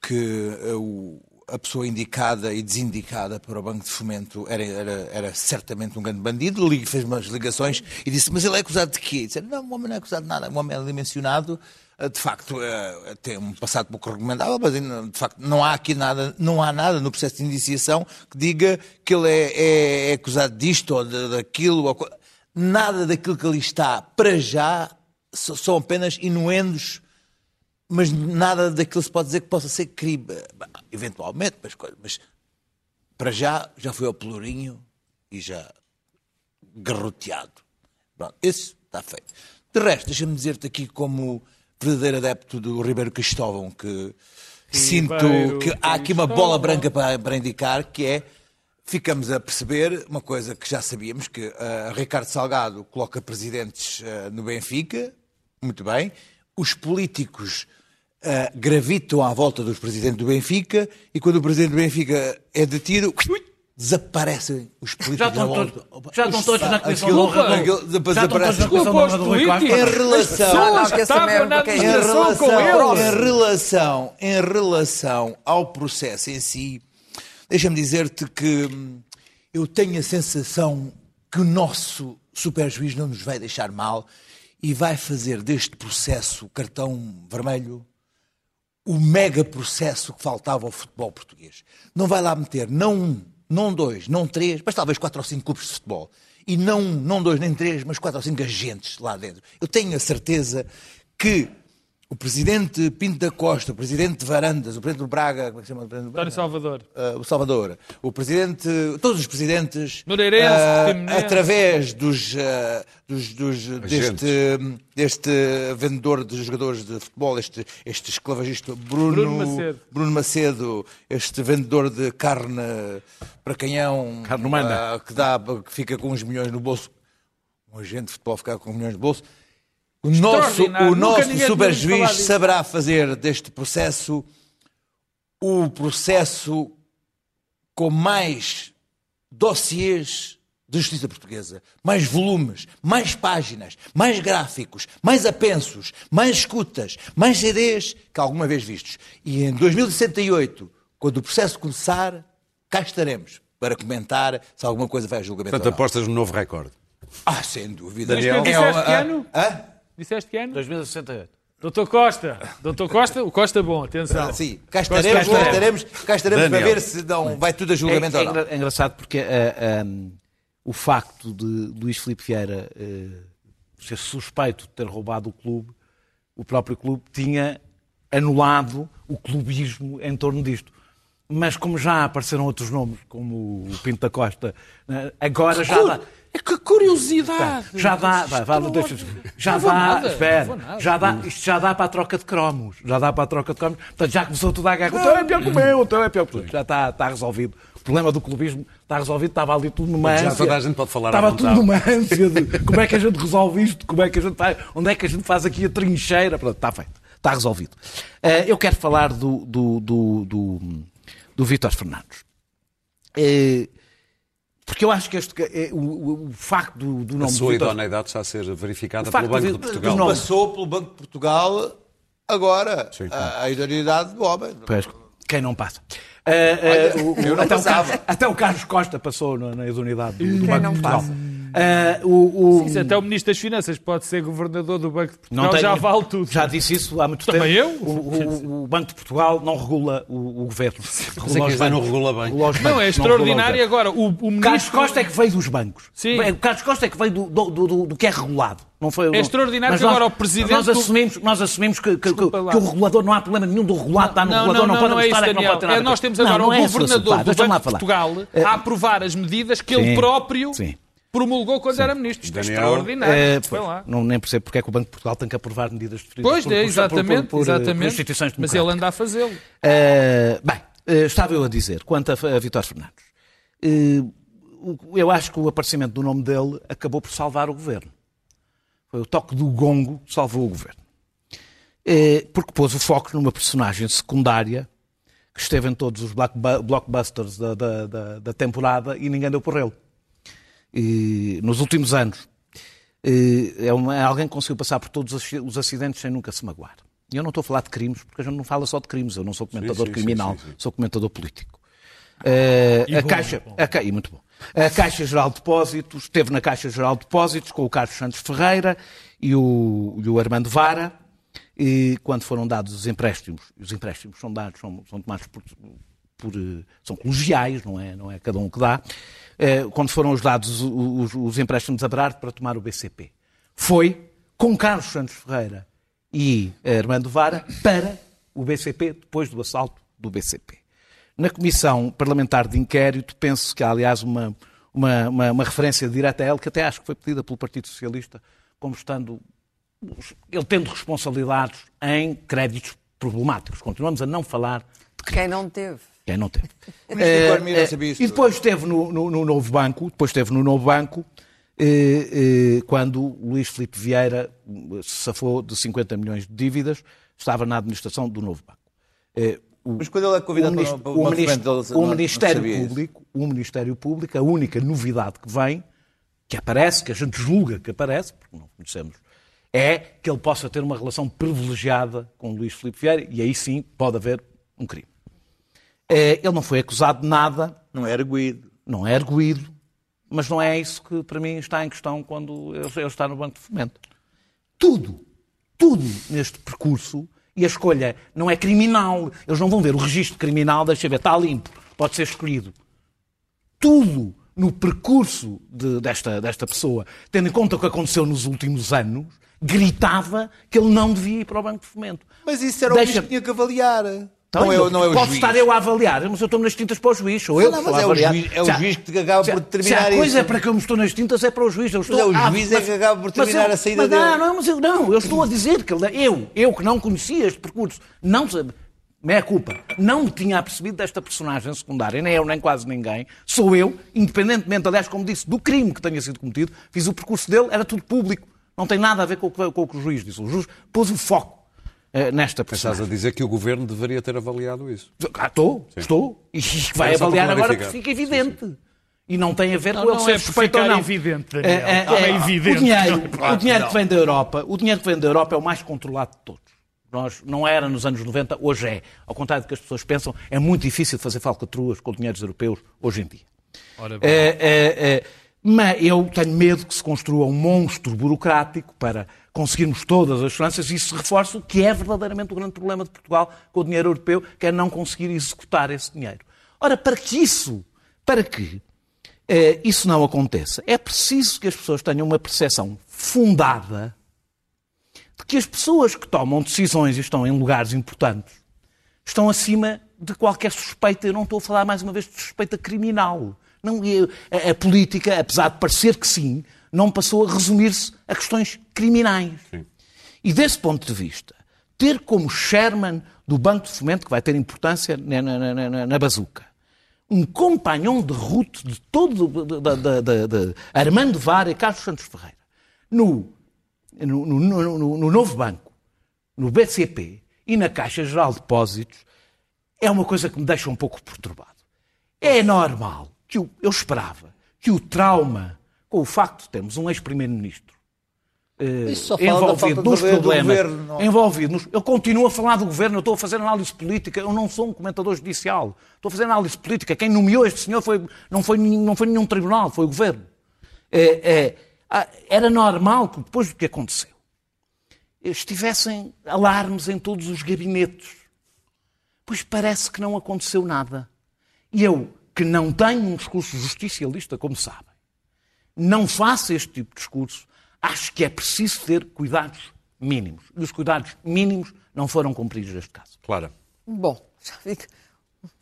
que ah, o- a pessoa indicada e desindicada para o Banco de Fomento era, era, era certamente um grande bandido. Li- Fez umas ligações e disse: Mas ele é acusado de quê? Disse, não, o homem não é acusado de nada. O homem é ali mencionado. ah, De facto, ah, tem um passado pouco recomendável, mas de facto não há aqui nada, não há nada no processo de indiciação que diga que ele é, é- é acusado disto ou de- daquilo. ou nada daquilo que ali está, para já, são apenas inuendos mas nada daquilo se pode dizer que possa ser crime. Eventualmente, mas, mas para já, já foi ao pelourinho e já garroteado. Pronto, esse está feito. De resto, deixa-me dizer-te aqui como verdadeiro adepto do Ribeiro Cristóvão que sinto Ribeiro que há aqui uma bola branca para, para indicar que é ficamos a perceber uma coisa que já sabíamos que ah, Ricardo Salgado coloca presidentes ah, no Benfica muito bem os políticos ah, gravitam à volta dos presidentes do Benfica e quando o presidente do Benfica é detido desaparecem os políticos Já estão volta. todos- já estão todos na Comissão de Honra. depois Já estão todos desaparece. na Comissão de Honra do Rui Costa. Em relação, é em relação, em relação ao processo em si, deixa-me dizer-te que hum, eu tenho a sensação que o nosso superjuiz não nos vai deixar mal e vai fazer deste processo cartão vermelho o mega processo que faltava ao futebol português. Não vai lá meter não um, não dois, não três, mas talvez quatro ou cinco clubes de futebol. E não não dois, nem três, mas quatro ou cinco agentes lá dentro. Eu tenho a certeza que o presidente Pinto da Costa, o presidente de Varandas, o presidente do Braga, como é que se chama? o presidente do Braga? António Salvador. uh, o Salvador, o presidente, todos os presidentes, Moreirense, uh, através dos, uh, dos, dos- deste, deste vendedor de jogadores de futebol, este, este esclavagista Bruno, Bruno Macedo. Bruno Macedo, este vendedor de carne para canhão, Carne humana. uh, que, dá, que fica com uns milhões no bolso, um agente de futebol ficar com milhões no bolso. O nosso, o nosso superjuiz saberá fazer deste processo o processo com mais dossiês da justiça portuguesa, mais volumes, mais páginas, mais gráficos, mais apensos, mais escutas, mais CDs que alguma vez vistos. E em 2068, quando o processo começar, cá estaremos para comentar se alguma coisa vai a julgamento Portanto, ou não. apostas no novo recorde. Ah, sem dúvida. Daniel? É, ano? hã? Disseste que ano? 2068. Doutor Costa. Doutor Costa, o Costa bom, atenção. Ah, sim, cá estaremos, cá estaremos. estaremos, cá estaremos para ver se não vai tudo a É, julgamento é ou não. engra- é engraçado porque ah, ah, o facto de Luís Filipe Vieira eh, ser suspeito de ter roubado o clube, o próprio clube tinha anulado o clubismo em torno disto. Mas como já apareceram outros nomes, como o Pinto da Costa, eh, agora já dá. É que curiosidade. Já dá, vai, vai, deixa, já dá, nada, espera, nada. já dá, isto já dá para a troca de cromos, já dá para a troca de cromos, portanto já começou tudo a guerra, o teu é pior que o meu, o teu é pior que o teu, já está, está resolvido. O problema do clubismo está resolvido, estava ali tudo numa Já ânsia. toda a gente pode falar Estava tudo numa ânsia de como é que a gente resolve isto, como é que a gente faz, onde é que a gente faz aqui a trincheira, pronto, está feito, está resolvido. Eh, eu quero falar do, do, do, do, do Vítor Fernandes. Eh, porque eu acho que este, eh, o, o- o facto do, do A nome do sua Vítor idoneidade está a ser verificada O pelo Banco de- de Portugal. Passou pelo Banco de Portugal agora Sim. a, a idoneidade do homem. Pois, quem não passa? Ah, ah, o- o- eu não até, o passava. Carlos, até o Carlos Costa passou na, na idoneidade do, do Banco de Portugal. passa? Ah, o, o- Sim, até o Ministro das Finanças pode ser governador do Banco de Portugal, não tem- já vale tudo. Já disse isso há muito Também tempo. eu? O, o- o Banco de Portugal não regula o, o governo. Regula é que os não bancos. regula bem. Não, bancos, é o extraordinário governo. agora. O, o O Carlos ministro... Costa é que veio dos bancos. Sim. O Carlos Costa é que veio do, do, do- do- que é regulado. Não foi, É extraordinário Mas que agora o presidente Nós assumimos, nós assumimos que, que- que- que o regulador não há problema nenhum do regulado, está no Não, regulador, não, não, não, pode não é é que não pode ter nada É, nós temos Não, agora não o é assunto, governador do Banco de. Portugal a aprovar as medidas que ele próprio Sim. Promulgou quando era ministro. Isto é Daniel, extraordinário. É, Foi pois, lá. não, nem percebo porque é que o Banco de Portugal tem que aprovar medidas definidas Pois, por, é, exatamente, por, por, por, por exatamente. instituições Mas ele anda a fazê-lo. Eh, bem, eh, estava eu a dizer, quanto a, a Vitor Fernandes, eh, o- eu acho que o aparecimento do nome dele acabou por salvar o governo. Foi o toque do gongo que salvou o governo. Eh, porque pôs o foco numa personagem secundária que esteve em todos os blockbusters da, da- da- da temporada e ninguém deu por ele. E, nos últimos anos, é, uma- é alguém que conseguiu passar por todos os acidentes sem nunca se magoar. E eu não estou a falar de crimes, porque a gente não fala só de crimes. Eu não sou comentador sim, sim, criminal, sim, sim. sou comentador político. Eh, a Caixa, a Ca- e muito bom. A Caixa Geral de Depósitos, esteve na Caixa Geral de Depósitos com o Carlos Santos Ferreira e o, e o Armando Vara, e quando foram dados os empréstimos, e os empréstimos são dados, são, são tomados por, por, eh, são colegiais, não é, não é cada um que dá, quando foram os dados os, os- os empréstimos a Berardo para tomar o BCP. Foi com Carlos Santos Ferreira e eh, Armando Vara para o BCP, depois do assalto do BCP. Na Comissão Parlamentar de Inquérito, penso que há, aliás, uma, uma, uma, uma referência direta a ele, que até acho que foi pedida pelo Partido Socialista, como estando ele tendo responsabilidades em créditos problemáticos. Continuamos a não falar de Quem não teve? Quem não teve. Eh, isso E depois esteve no, no- no novo banco, depois esteve no novo banco, eh, eh, quando Luís Filipe Vieira eh, se safou de 50 milhões de dívidas, estava na administração do novo banco. O- Mas quando ele é convidado o para- o ministro- o Ministério isso. Público, o Ministério Público, a única novidade que vem, que aparece, que a gente julga que aparece, porque não conhecemos, é que ele possa ter uma relação privilegiada com Luís Filipe Vieira e aí sim pode haver um crime. Eh, Ele não foi acusado de nada, Não é arguído. não é arguído, mas não é isso que para mim está em questão quando ele está no Banco de Fomento. Tudo, tudo neste percurso, e a escolha não é criminal, eles não vão ver o registro criminal, deixa ver, está limpo, pode ser escolhido. Tudo no percurso de- desta, desta pessoa, tendo em conta o que aconteceu nos últimos anos, gritava que ele não devia ir para o Banco de Fomento. Mas isso era o Deixa- que tinha que avaliar. Então, não, é, o- não é o Posso juiz. estar eu a avaliar, mas eu estou nas tintas para o juiz, sou eu Não, mas a é o juiz- é o juiz que acaba há- por determinar Se há coisa isso. para que eu me estou nas tintas é para o juiz. Eu estou é o a- juiz é que acaba por mas determinar eu- a saída mas dele. Não, não, mas eu não, eu estou a dizer que eu, eu que não conhecia este percurso, não sabe. Meia culpa. Não me tinha apercebido desta personagem secundária, nem eu, nem quase ninguém. Sou eu, independentemente, aliás, como disse, do crime que tenha sido cometido, fiz o percurso dele, era tudo público. Não tem nada a ver com o que, com o, que o juiz disse. O juiz pôs o foco eh, nesta Estás a dizer que o governo deveria ter avaliado isso. Ah, estou, estou. E vai Era avaliar agora que clarificar. fica evidente. E não tem a ver Não, com ele não ser é suspeito ou ficar não. evidente, Daniel. É, é, é é, evidente. O dinheiro, Não, o dinheiro que vem da Europa, o dinheiro que vem da Europa é o mais controlado de todos. Nós, não era nos anos 90, hoje é. Ao contrário do que as pessoas pensam, é muito difícil fazer falcatruas com dinheiros europeus hoje em dia. Ora bem. É, é, é, mas eu tenho medo que se construa um monstro burocrático para conseguirmos todas as finanças e isso reforça o que é verdadeiramente o grande problema de Portugal com o dinheiro europeu, que é não conseguir executar esse dinheiro. Ora, para que isso, para que eh, isso não aconteça, é preciso que as pessoas tenham uma percepção fundada de que as pessoas que tomam decisões e estão em lugares importantes estão acima de qualquer suspeita. Eu não estou a falar mais uma vez de suspeita criminal. Não, a, a política, apesar de parecer que sim, não passou a resumir-se a questões criminais. E desse ponto de vista, ter como chairman do Banco de Fomento, que vai ter importância na, na, na, na, bazuca, um companhão de ruta de todo, da, da, da, da Armando Vara e Carlos Santos Ferreira, no, no, no, no- no novo banco, no BCP e na Caixa Geral de Depósitos, é uma coisa que me deixa um pouco perturbado. É normal que o- eu esperava que o trauma com o facto de termos um ex-primeiro-ministro eh, envolvido nos problemas, governo, não- envolvido nos... Eu continuo a falar do governo, eu estou a fazer análise política, eu não sou um comentador judicial, estou a fazer análise política. Quem nomeou este senhor foi, não, foi, nenhum- não foi nenhum tribunal, foi o governo. É, é, ah, era normal que depois do que aconteceu estivessem alarmes em todos os gabinetes. Pois parece que não aconteceu nada. E eu, que não tenho um discurso justicialista, como sabem, não faço este tipo de discurso, acho que é preciso ter cuidados mínimos. E os cuidados mínimos não foram cumpridos neste caso. Clara. Bom, já vi que o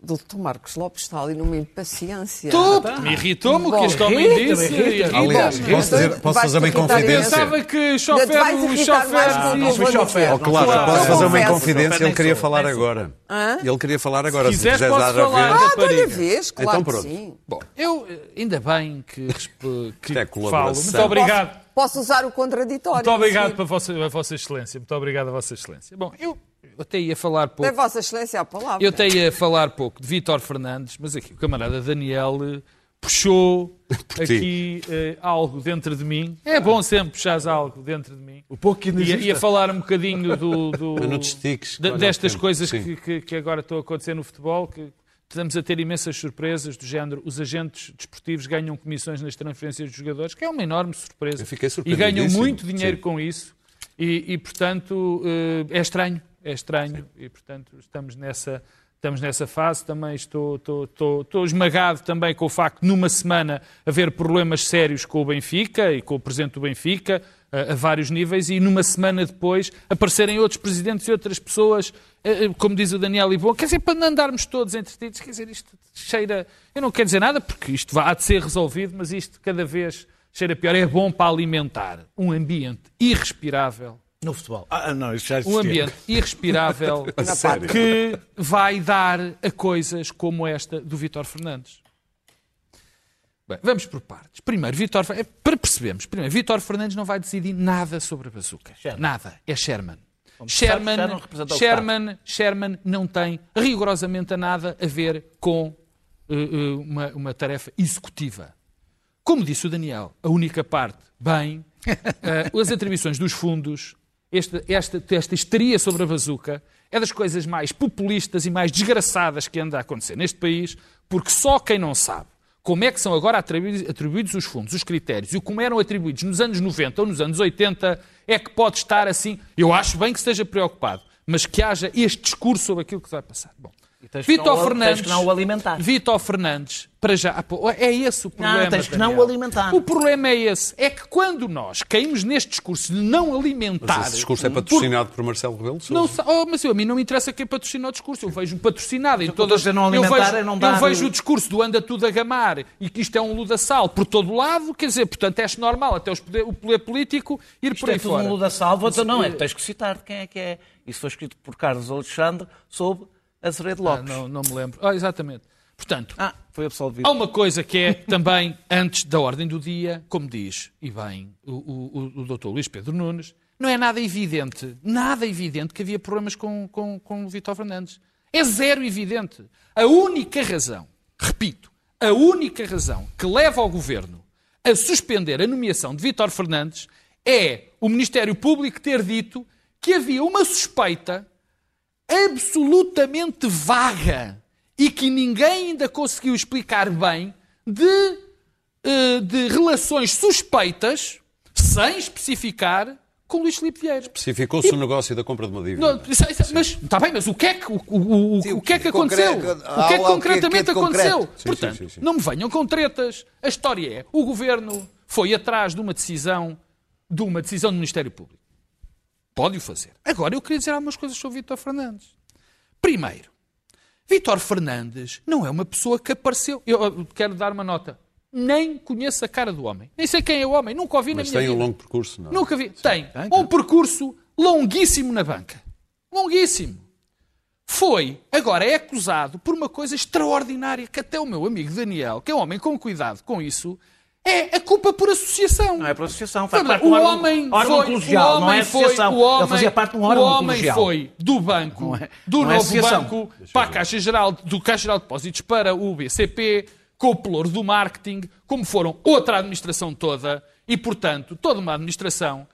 doutor Marcos Lopes está ali numa impaciência. Me irritou-me o que este homem disse. Aliás, posso, dizer, posso fazer uma inconfidência? imenso. Pensava que chofer, o chofer... o eu chofer. Oh, claro, posso fazer uma inconfidência? Ele queria falar agora. Ele queria falar agora. Se quiseres, quiseres posso dar a falar. Ah, olha vez, claro Então que sim. Bom, eu ainda bem que, que é falo. Muito obrigado. Posso, usar o contraditório. Muito obrigado para a vossa Excelência. Muito obrigado a Vossa Excelência. Bom, eu, eu até ia falar pouco. Vossa Excelência a palavra. Eu até ia falar pouco de Vítor Fernandes, mas aqui o camarada Daniel eh, puxou aqui eh, algo dentro de mim. É bom sempre puxares algo dentro de mim. O pouco que Ia, ia falar um bocadinho do, do- te estiques, de- destas coisas que, que- que agora estão a acontecer no futebol, que estamos a ter imensas surpresas do género. Os agentes desportivos ganham comissões nas transferências dos jogadores, que é uma enorme surpresa. Eu fiquei e ganham muito dinheiro Sim. com isso. E, e, portanto, eh, é estranho. É estranho. E, portanto, estamos nessa, estamos nessa fase. Também estou, estou, estou, estou esmagado também com o facto de, numa semana, haver problemas sérios com o Benfica e com o presidente do Benfica, a, a vários níveis, e numa semana depois aparecerem outros presidentes e outras pessoas, eh, eh, como diz o Daniel Libon, quer dizer, para não andarmos todos entretidos, quer dizer, isto cheira. Eu não quero dizer nada, porque isto há de ser resolvido, mas isto cada vez cheira pior. É bom para alimentar um ambiente irrespirável No futebol. Ah, não, isso já um existia. ambiente irrespirável que vai dar a coisas como esta do Vítor Fernandes. Bem, vamos por partes. Primeiro, Vítor, Fer- é para percebermos, primeiro, Vítor Fernandes não vai decidir nada sobre a bazuca. Nada. É Sherman. Sherman, Sherman o Sherman, Sherman não tem rigorosamente nada a ver com eh, eh, uma, uma tarefa executiva. Como disse o Daniel, a única parte, bem, eh, as atribuições dos fundos, esta, esta, esta histeria sobre a bazuca, é das coisas mais populistas e mais desgraçadas que anda a acontecer neste país, porque só quem não sabe como é que são agora atribuídos, os fundos, os critérios, e como eram atribuídos nos anos 90 ou nos anos 80, é que pode estar assim. Eu acho bem que esteja preocupado, mas que haja este discurso sobre aquilo que vai passar. Bom, tens que Vítor não o- tens Fernandes, que não o alimentar. Vítor Fernandes, para já, ah, é esse o problema. tens que não o alimentar. O problema é esse, é que quando nós caímos neste discurso de não alimentar, Mas esse discurso é patrocinado por Marcelo Rebelo de não, Sousa. sa- oh, mas eu, a mim não me interessa quem patrocina o discurso. Eu vejo um patrocinado em eu todas. dizer não eu alimentar vejo, é não eu dar- vejo o discurso do anda tudo a gamar e que isto é um luda-sal por todo lado. Quer dizer, portanto, acho normal até os poder- o poder político ir Isto por aí é tudo fora. um luda salvo. Então não é, tens que citar de quem é que é. Isso foi escrito por Carlos Alexandre sob Azeredo Ah, Lopes. não, não me lembro. Ah, exatamente. Portanto, Ah, foi absolvido. Há uma coisa que é também antes da ordem do dia, como diz, e bem, o, o, o doutor Luís Pedro Nunes, não é nada evidente, nada evidente que havia problemas com, com, com o Vítor Fernandes. É zero evidente. A única razão, repito, A única razão que leva ao governo a suspender a nomeação de Vítor Fernandes é o Ministério Público ter dito que havia uma suspeita absolutamente vaga e que ninguém ainda conseguiu explicar bem de, eh, de relações suspeitas, sem especificar, com Luís Filipe Vieira. Especificou-se o negócio da compra de uma dívida. Não, isso- isso- mas está bem, mas o que é que, o, o- o- Sim, o que, é que que aconteceu? concreto- o que é que é- concretamente que é aconteceu? Sim, Portanto, sim, sim, sim. não me venham com tretas. A história é: o governo foi atrás de uma decisão, de uma decisão do Ministério Público. Pode o fazer. Agora eu queria dizer algumas coisas sobre Vítor Fernandes. Primeiro, Vítor Fernandes não é uma pessoa que apareceu. Eu quero dar uma nota. Nem conheço a cara do homem. Nem sei quem é o homem. Nunca o vi Mas na minha tem um vida. longo percurso, não? Nunca vi. Tem um percurso longuíssimo na banca. Longuíssimo. Foi, agora é acusado por uma coisa extraordinária que até o meu amigo Daniel, que é um homem com cuidado com isso, é a culpa por associação. Não é por associação, faz parte o um homem órgão foi, colegial, o não é foi, associação. o homem, Ele fazia parte de um o órgão homem colegial. foi do banco, é- do é novo associação. banco, para a Caixa Geral, do Caixa Geral de Depósitos para o BCP, com o pelouro do marketing, como foram outra administração toda, e portanto, toda uma administração.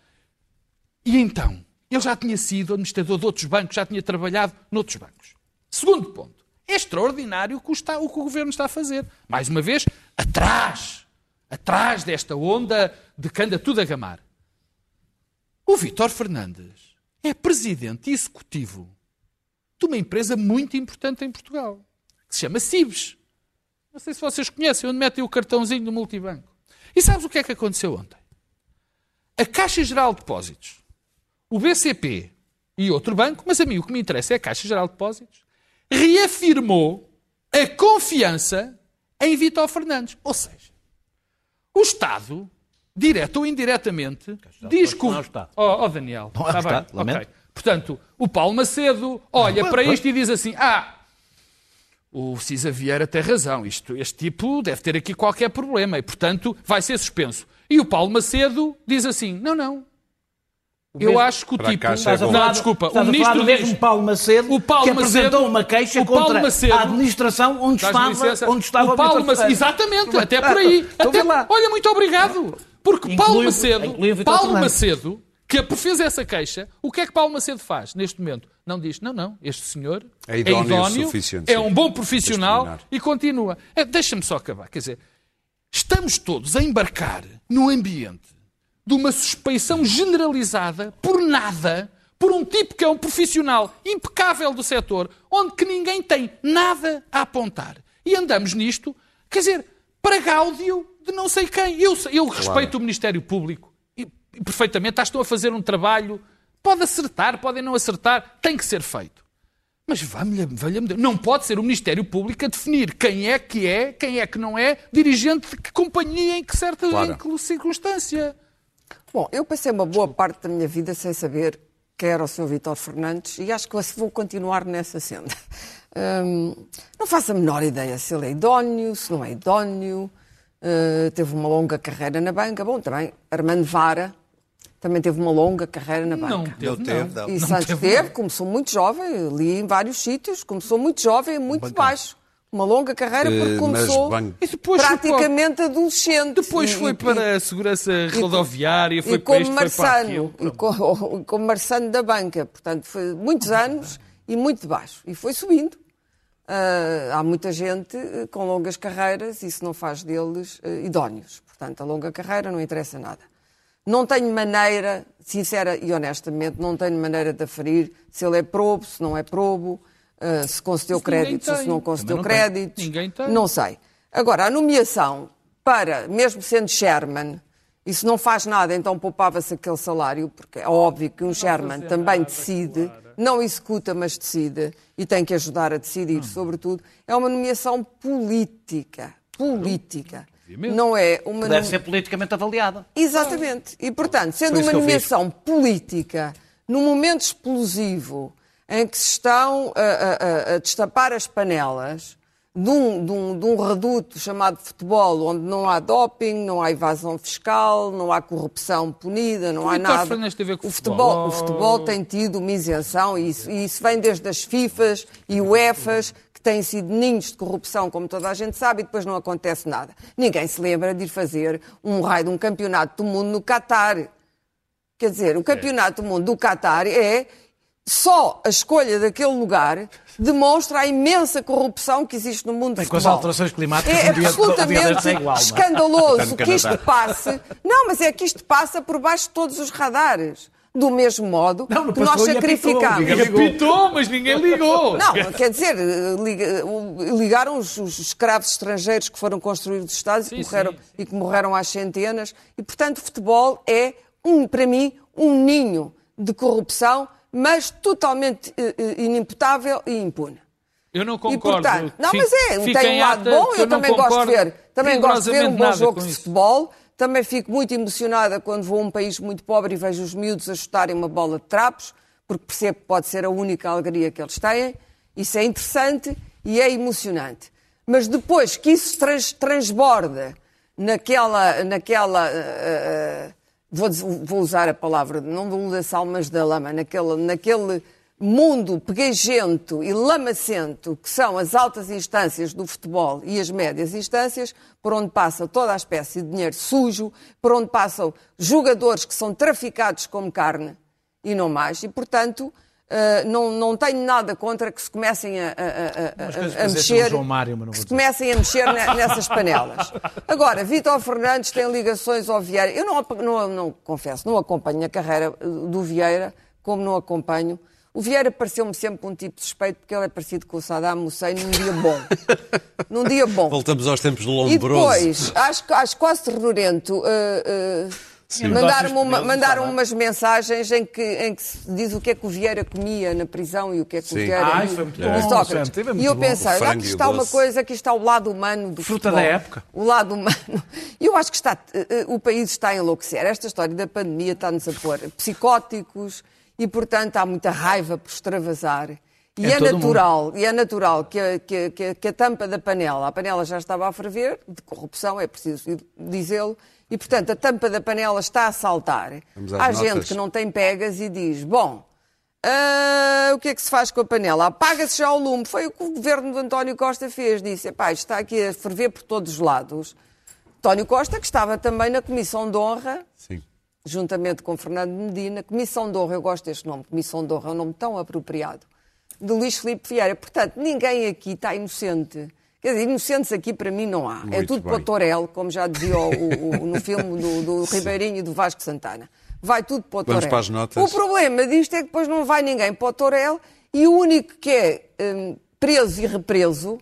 E então, ele já tinha sido administrador de outros bancos, já tinha trabalhado noutros bancos. Segundo ponto, é extraordinário o que o, está- o que o governo está a fazer. Mais uma vez, atrás, atrás desta onda de que anda tudo a gamar. O Vítor Fernandes é presidente executivo de uma empresa muito importante em Portugal, que se chama Cibes. Não sei se vocês conhecem, onde metem o cartãozinho do multibanco. E sabes o que é que aconteceu ontem? A Caixa Geral de Depósitos, o BCP e outro banco, mas a mim o que me interessa é a Caixa Geral de Depósitos, reafirmou a confiança em Vítor Fernandes. Ou seja, o Estado, direto ou indiretamente, diz que o... é o Estado. Oh, oh, Daniel, Não é o está bem, Estado, lamento. ok. Portanto, o Paulo Macedo olha para isto e diz assim, ah, o Cisa Vieira tem razão, isto, este tipo deve ter aqui qualquer problema e, portanto, vai ser suspenso. E o Paulo Macedo diz assim, não, não, eu mesmo- acho que o tipo... É Estás a falar Não, desculpa, estás o a falar ministro do diz... mesmo Paulo Macedo O Paulo que apresentou Macedo- uma queixa contra Macedo- a administração onde estava, licença? onde estava o Paulo Macedo. Exatamente, até por aí. Então Até- olha, muito obrigado. Porque Inclui- Paulo Macedo, Paulo Fernandes. Macedo, que fez essa queixa, o que é que Paulo Macedo faz neste momento? Não diz, não, não, este senhor É idóneo o suficiente, é um bom profissional e continua. É, Deixa-me só acabar. Quer dizer, estamos todos a embarcar num ambiente de uma suspeição generalizada por nada, por um tipo que é um profissional impecável do setor, onde que ninguém tem nada a apontar. E andamos nisto, quer dizer, para gáudio de não sei quem. Eu, eu respeito o Ministério Público e, e perfeitamente, estão a fazer um trabalho. Pode acertar, podem não acertar, tem que ser feito. Mas valha-me valha Deus, não pode ser o Ministério Público a definir quem é que é, quem é que não é, dirigente de que companhia, em que certa Claro. em que circunstância. Bom, eu passei uma boa parte da minha vida sem saber quem era o Sr. Vítor Fernandes e acho que vou continuar nessa senda. Hum, não faço a menor ideia se ele é idóneo, se não é idóneo. Uh, teve uma longa carreira na banca. Bom, também Armando Vara também teve uma longa carreira na banca. Não teve, Não teve, não. E Não Santos teve, teve, começou muito jovem, li em vários sítios, começou muito jovem e muito baixo. Uma longa carreira porque Eh, mas começou E depois praticamente adolescente. Depois E- foi e- para a segurança rodoviária, foi e para como isto, foi para Marçano, aquilo. e como, Marçano da banca. Portanto, foi muitos anos e muito de baixo. E foi subindo. Ah, há muita gente eh, com longas carreiras e isso não faz deles eh, idóneos. Portanto, a longa carreira não interessa nada. Não tenho maneira, sincera e honestamente, não tenho maneira de aferir se ele é probo, se não é probo, ah, se concedeu créditos ou se não concedeu não créditos. Ninguém tem. Não sei. Agora, a nomeação para, mesmo sendo Sherman, isso não faz nada, então poupava-se aquele salário, porque é óbvio que um Sherman também decide, não executa, mas decide, e tem que ajudar a decidir, sobretudo. É uma nomeação política. Política. Não é uma Deve nome- ser politicamente avaliada. Exatamente. E, portanto, sendo uma nomeação política, num momento explosivo em que se estão a, a- a- destapar as panelas de um, de um- de um reduto chamado futebol, onde não há doping, não há evasão fiscal, não há corrupção punida, não O há Vítor nada. O futebol, futebol. o futebol tem tido uma isenção e isso, e isso vem desde as FIFAs e UEFAs, que têm sido ninhos de corrupção, como toda a gente sabe, e depois não acontece nada. Ninguém se lembra de ir fazer um raio de um campeonato do mundo no Qatar. Quer dizer, o campeonato do mundo do Qatar é só a escolha daquele lugar demonstra a imensa corrupção que existe no mundo Bem, do com as futebol. alterações climáticas, é um dia- absolutamente é igual, é? escandaloso que isto passe. Não, mas é que isto passa por baixo de todos os radares. Do mesmo modo Não, não que nós e apitou, sacrificamos. diga-me. Apitou, mas ninguém ligou. Não, quer dizer, ligaram os, os escravos estrangeiros que foram construir os Estados e, Sim, que morreram, sim, sim. e que morreram às centenas. E, portanto, o futebol é, um, para mim, um ninho de corrupção, mas totalmente eh, eh, inimputável e impune. Eu não E, concordo. portanto, não, mas é, tem em um lado bom, eu, não também gosto de ver, também gosto de ver um bom jogo de futebol. Também fico muito emocionada quando vou a um país muito pobre e vejo os miúdos a chutarem uma bola de trapos, porque percebo que pode ser a única alegria que eles têm. Isso é interessante e é emocionante. Mas depois que isso trans- transborda naquela, naquela eh, vou, vou usar a palavra, não do lamaçal, mas da lama, naquele, naquele mundo peguejento e lamacento que são as altas instâncias do futebol e as médias instâncias, por onde passa toda a espécie de dinheiro sujo, por onde passam jogadores que são traficados como carne e não mais, e portanto. Eh, não, não tenho nada contra que se comecem a, a- a- a- mexer Mário, mas não que se comecem a mexer ne- nessas panelas. Agora, Vítor Fernandes tem ligações ao Vieira. Eu não, não, não confesso, não acompanho a carreira do Vieira, como não acompanho. O Vieira pareceu-me sempre um tipo suspeito, porque ele é parecido com o Saddam Hussein num dia bom. num dia bom. Voltamos aos tempos do E Lombroso. depois, acho, acho quase terrorento, uh, uh. Mandaram-me uma- mandaram umas mensagens em que, em que se diz o que é que o Vieira comia na prisão e o que é que Sim. o Vieira Ai, e- foi muito bom, Sócrates. Muito E eu bom. pensei, aqui está uma coisa, aqui está o lado humano do Fruta futebol. da época. O lado humano. E eu acho que está, uh, uh, o país está a enlouquecer. Esta história da pandemia está-nos a pôr psicóticos e, portanto, há muita raiva por extravasar. E É é, natural, e é natural que a, que, a- que a- tampa da panela, a panela já estava a ferver, de corrupção, é preciso dizê-lo, e portanto a tampa da panela está a saltar. Há notas. gente que não tem pegas e diz, bom, ah, o que é que se faz com a panela? Apaga-se já o lume. Foi o que o governo de António Costa fez. Disse, "Epá, isto está aqui a ferver por todos os lados. António Costa, que estava também na Comissão de Honra, Sim. juntamente com Fernando Medina, Comissão de Honra, eu gosto deste nome, Comissão de Honra, é um nome tão apropriado, de Luís Filipe Vieira. Portanto, ninguém aqui está inocente. Quer dizer, inocentes aqui para mim não há. é Muito tudo bem. para o Torel, como já dizia o- o- o- no filme do, do Ribeirinho e do Vasco Santana. Vai tudo para o Vamos Torel. para as notas. O problema disto é que depois não vai ninguém para o Torel e o único que é hum, preso e represo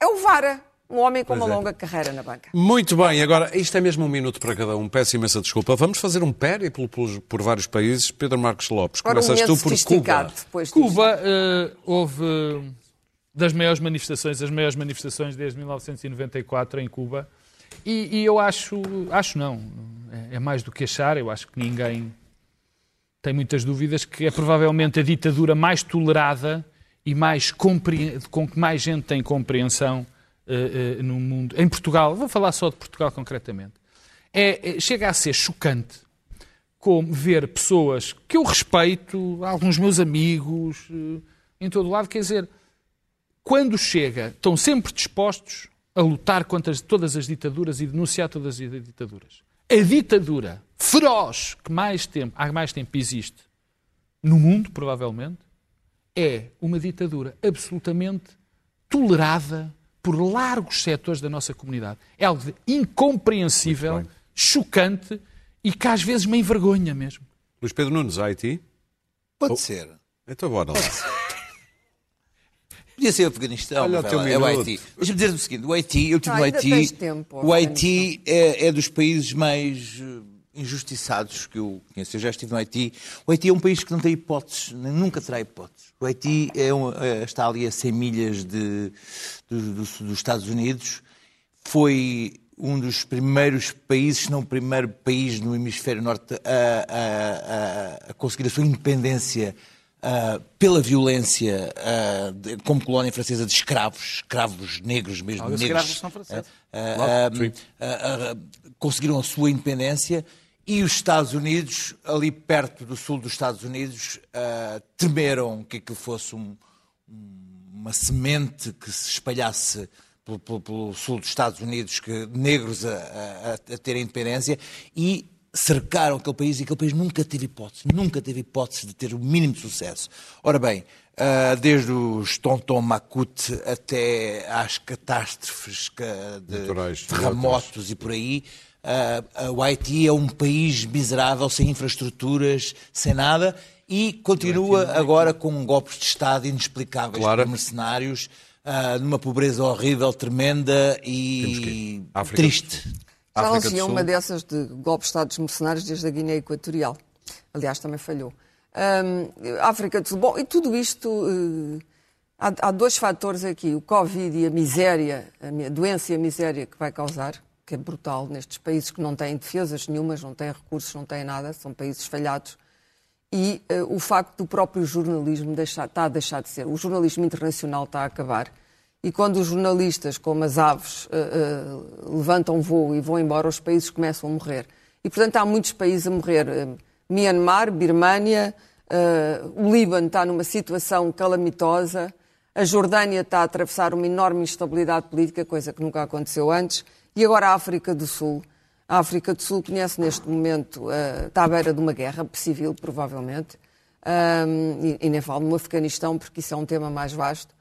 é o Vara, um homem com uma Pois é. longa carreira na banca. Muito bem, agora isto é mesmo um minuto para cada um. Peço imensa desculpa. Vamos fazer um périplo pelos- por vários países. Pedro Marcos Lopes, Agora um começas momento tu por Cuba. Cuba eh, houve eh, das maiores manifestações, as maiores manifestações desde 1994 em Cuba. E, e eu acho, acho não, é, é mais do que achar, eu acho que ninguém tem muitas dúvidas que é provavelmente a ditadura mais tolerada e mais compre- com que mais gente tem compreensão eh, eh, no mundo. Em Portugal, vou falar só de Portugal concretamente. É, é- chega a ser chocante como ver pessoas que eu respeito, alguns meus amigos, em todo lado, quer dizer, quando chega, estão sempre dispostos a lutar contra as- todas as ditaduras e denunciar todas as ditaduras. A ditadura feroz que mais tempo, há mais tempo existe no mundo, provavelmente, é uma ditadura absolutamente tolerada por largos setores da nossa comunidade. É algo de incompreensível, chocante e que às vezes me envergonha mesmo. Luís Pedro Nunes, Haiti. Pode ser. Então bora lá. Podia ser o Afeganistão, Olha o é o. Haiti. Deixa-me dizer o seguinte: o Haiti, eu estive Ah, no Haiti. o Haiti é, é dos países mais eh, injustiçados que eu conheço. Eu já estive no Haiti. O Haiti é um país que não tem hipóteses, nunca terá hipóteses. O Haiti é um- é- está ali a 100 milhas de, do- do- dos Estados Unidos. Foi um dos primeiros países, se não o primeiro país no hemisfério norte a, a- a- conseguir a sua independência ah, pela violência ah, de- como colónia francesa de escravos, escravos negros mesmo, negros. escravos são franceses. Ah, conseguiram a sua independência e os Estados Unidos, ali perto do sul dos Estados Unidos, ah, temeram que aquilo fosse um- um- uma semente que se espalhasse pelo, pelo- pelo sul dos Estados Unidos, que negros a, a, a terem independência, e cercaram aquele país e aquele país nunca teve hipótese, nunca teve hipótese de ter o mínimo sucesso. Ora bem, ah, desde os Tonton Makut até às catástrofes ca- de Naturais, terremotos e por aí, ah, o Haiti é um país miserável, sem infraestruturas, sem nada, e continua agora com golpes de Estado inexplicáveis Claro. para mercenários, ah, numa pobreza horrível, tremenda e triste. Já não África se do ia Sul. uma dessas de golpes de Estado dos mercenários desde a Guiné Equatorial. Aliás, também falhou. Hum, África do Sul. Bom, e tudo isto. eh, há, há dois fatores aqui: o Covid e a miséria, a mi- a doença e a miséria que vai causar, que é brutal nestes países que não têm defesas nenhumas, não têm recursos, não têm nada, são países falhados. E eh, o facto do próprio jornalismo deixar, está a deixar de ser. O jornalismo internacional está a acabar. E quando os jornalistas, como as aves, eh, eh, levantam voo e vão embora, os países começam a morrer. E, portanto, há muitos países a morrer. Myanmar, Birmânia, o Líbano está numa situação calamitosa, a Jordânia está a atravessar uma enorme instabilidade política, coisa que nunca aconteceu antes, e agora a África do Sul. A África do Sul conhece neste momento, eh, está à beira de uma guerra civil, provavelmente, Ahm, e, e nem falo no Afeganistão, porque isso é um tema mais vasto.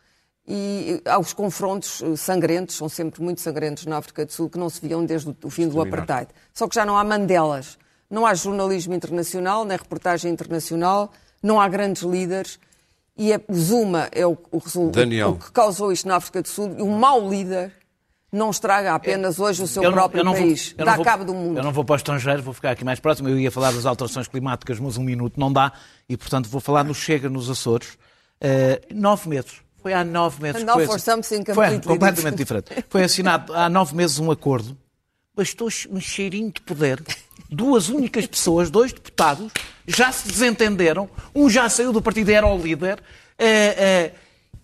E há os confrontos eh, sangrentos, são sempre muito sangrentos na África do Sul, que não se viam desde o, o fim do apartheid. Só que já não há Mandelas, não há jornalismo internacional, nem reportagem internacional, não há grandes líderes. E é- o Zuma é o, o, Daniel. o que causou isto na África do Sul. E um mau líder não estraga apenas hoje o seu Eu não- próprio não vou- país, não dá vou- cabo do mundo. Eu não vou para o estrangeiro, vou ficar aqui mais próximo. Eu ia falar das alterações climáticas, mas um minuto não dá. E, portanto, vou falar no Chega, nos Açores. Eh, nove meses. Foi há nove meses. Foi for something Foi completamente diferente. Foi assinado há nove meses um acordo. Bastou um cheirinho de poder. Duas únicas pessoas, dois deputados, já se desentenderam. Um já saiu do partido e era o líder. Eh, eh,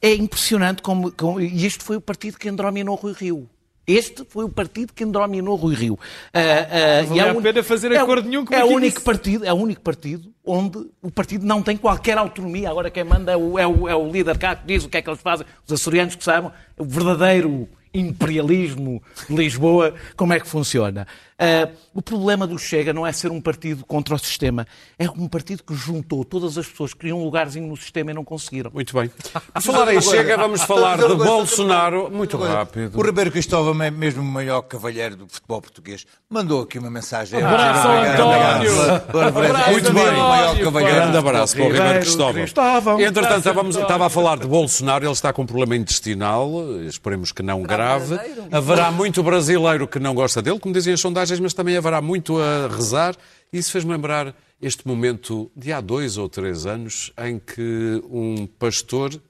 é impressionante como, como- E este foi o partido que endrominou Rui Rio. Este foi o partido que endrominou Rui Rio. Ah, ah, Não e é a pena fazer é acordo nenhum com é o único partido É o único partido onde o partido não tem qualquer autonomia. Agora quem manda é o, é o, é o líder cá que diz o que é que eles fazem. Os açorianos que sabem o verdadeiro imperialismo de Lisboa, como é que funciona. Ah, o problema do Chega não é ser um partido contra o sistema, é um partido que juntou todas as pessoas que queriam um lugarzinho no sistema e não conseguiram. Muito bem. Por falar em Chega, vamos falar de Bolsonaro. Muito rápido. O Ribeiro Cristóvão, é mesmo o maior cavalheiro do futebol português, mandou aqui uma mensagem. Abraço, António. Muito bem, o maior cavalheiro. Grande abraço para o Ribeiro Cristóvão. Entretanto, estávamos, estava a falar de Bolsonaro, ele está com um problema intestinal, esperemos que não grave. Haverá muito brasileiro que não gosta dele, como dizem as sondagens, mas também haverá muito a rezar. Isso fez-me lembrar este momento de há dois ou três anos em que um pastor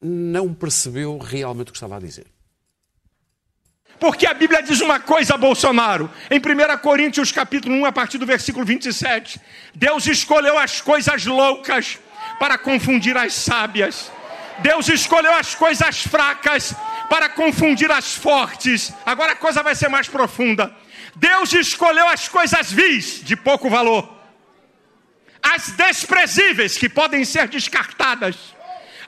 não percebeu realmente o que estava a dizer. Porque a Bíblia diz uma coisa, Bolsonaro, em 1 Coríntios capítulo 1, a partir do versículo 27. Deus escolheu as coisas loucas para confundir as sábias. Deus escolheu as coisas fracas para confundir as fortes. Agora a coisa vai ser mais profunda. Deus escolheu as coisas vis, de pouco valor. As desprezíveis, que podem ser descartadas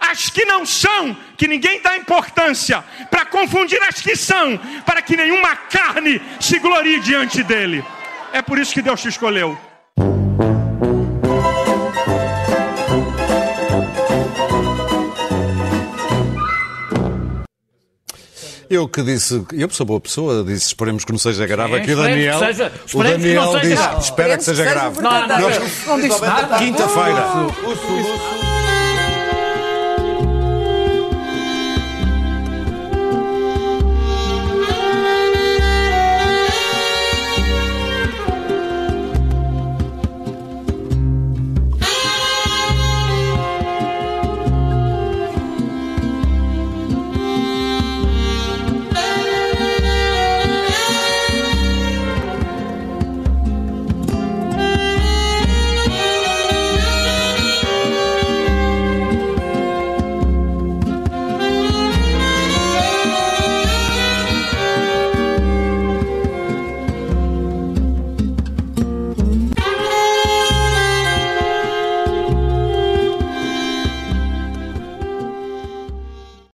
as que não são, que ninguém dá importância, para confundir as que são, para que nenhuma carne se glorie diante dele. É por isso que Deus te escolheu. Eu que disse, eu sou boa pessoa, disse esperemos que não seja grave aqui o Daniel. que seja- o esperemos que não Daniel seja disse grave. espera que seja grave. Não, não, não. Quinta-feira.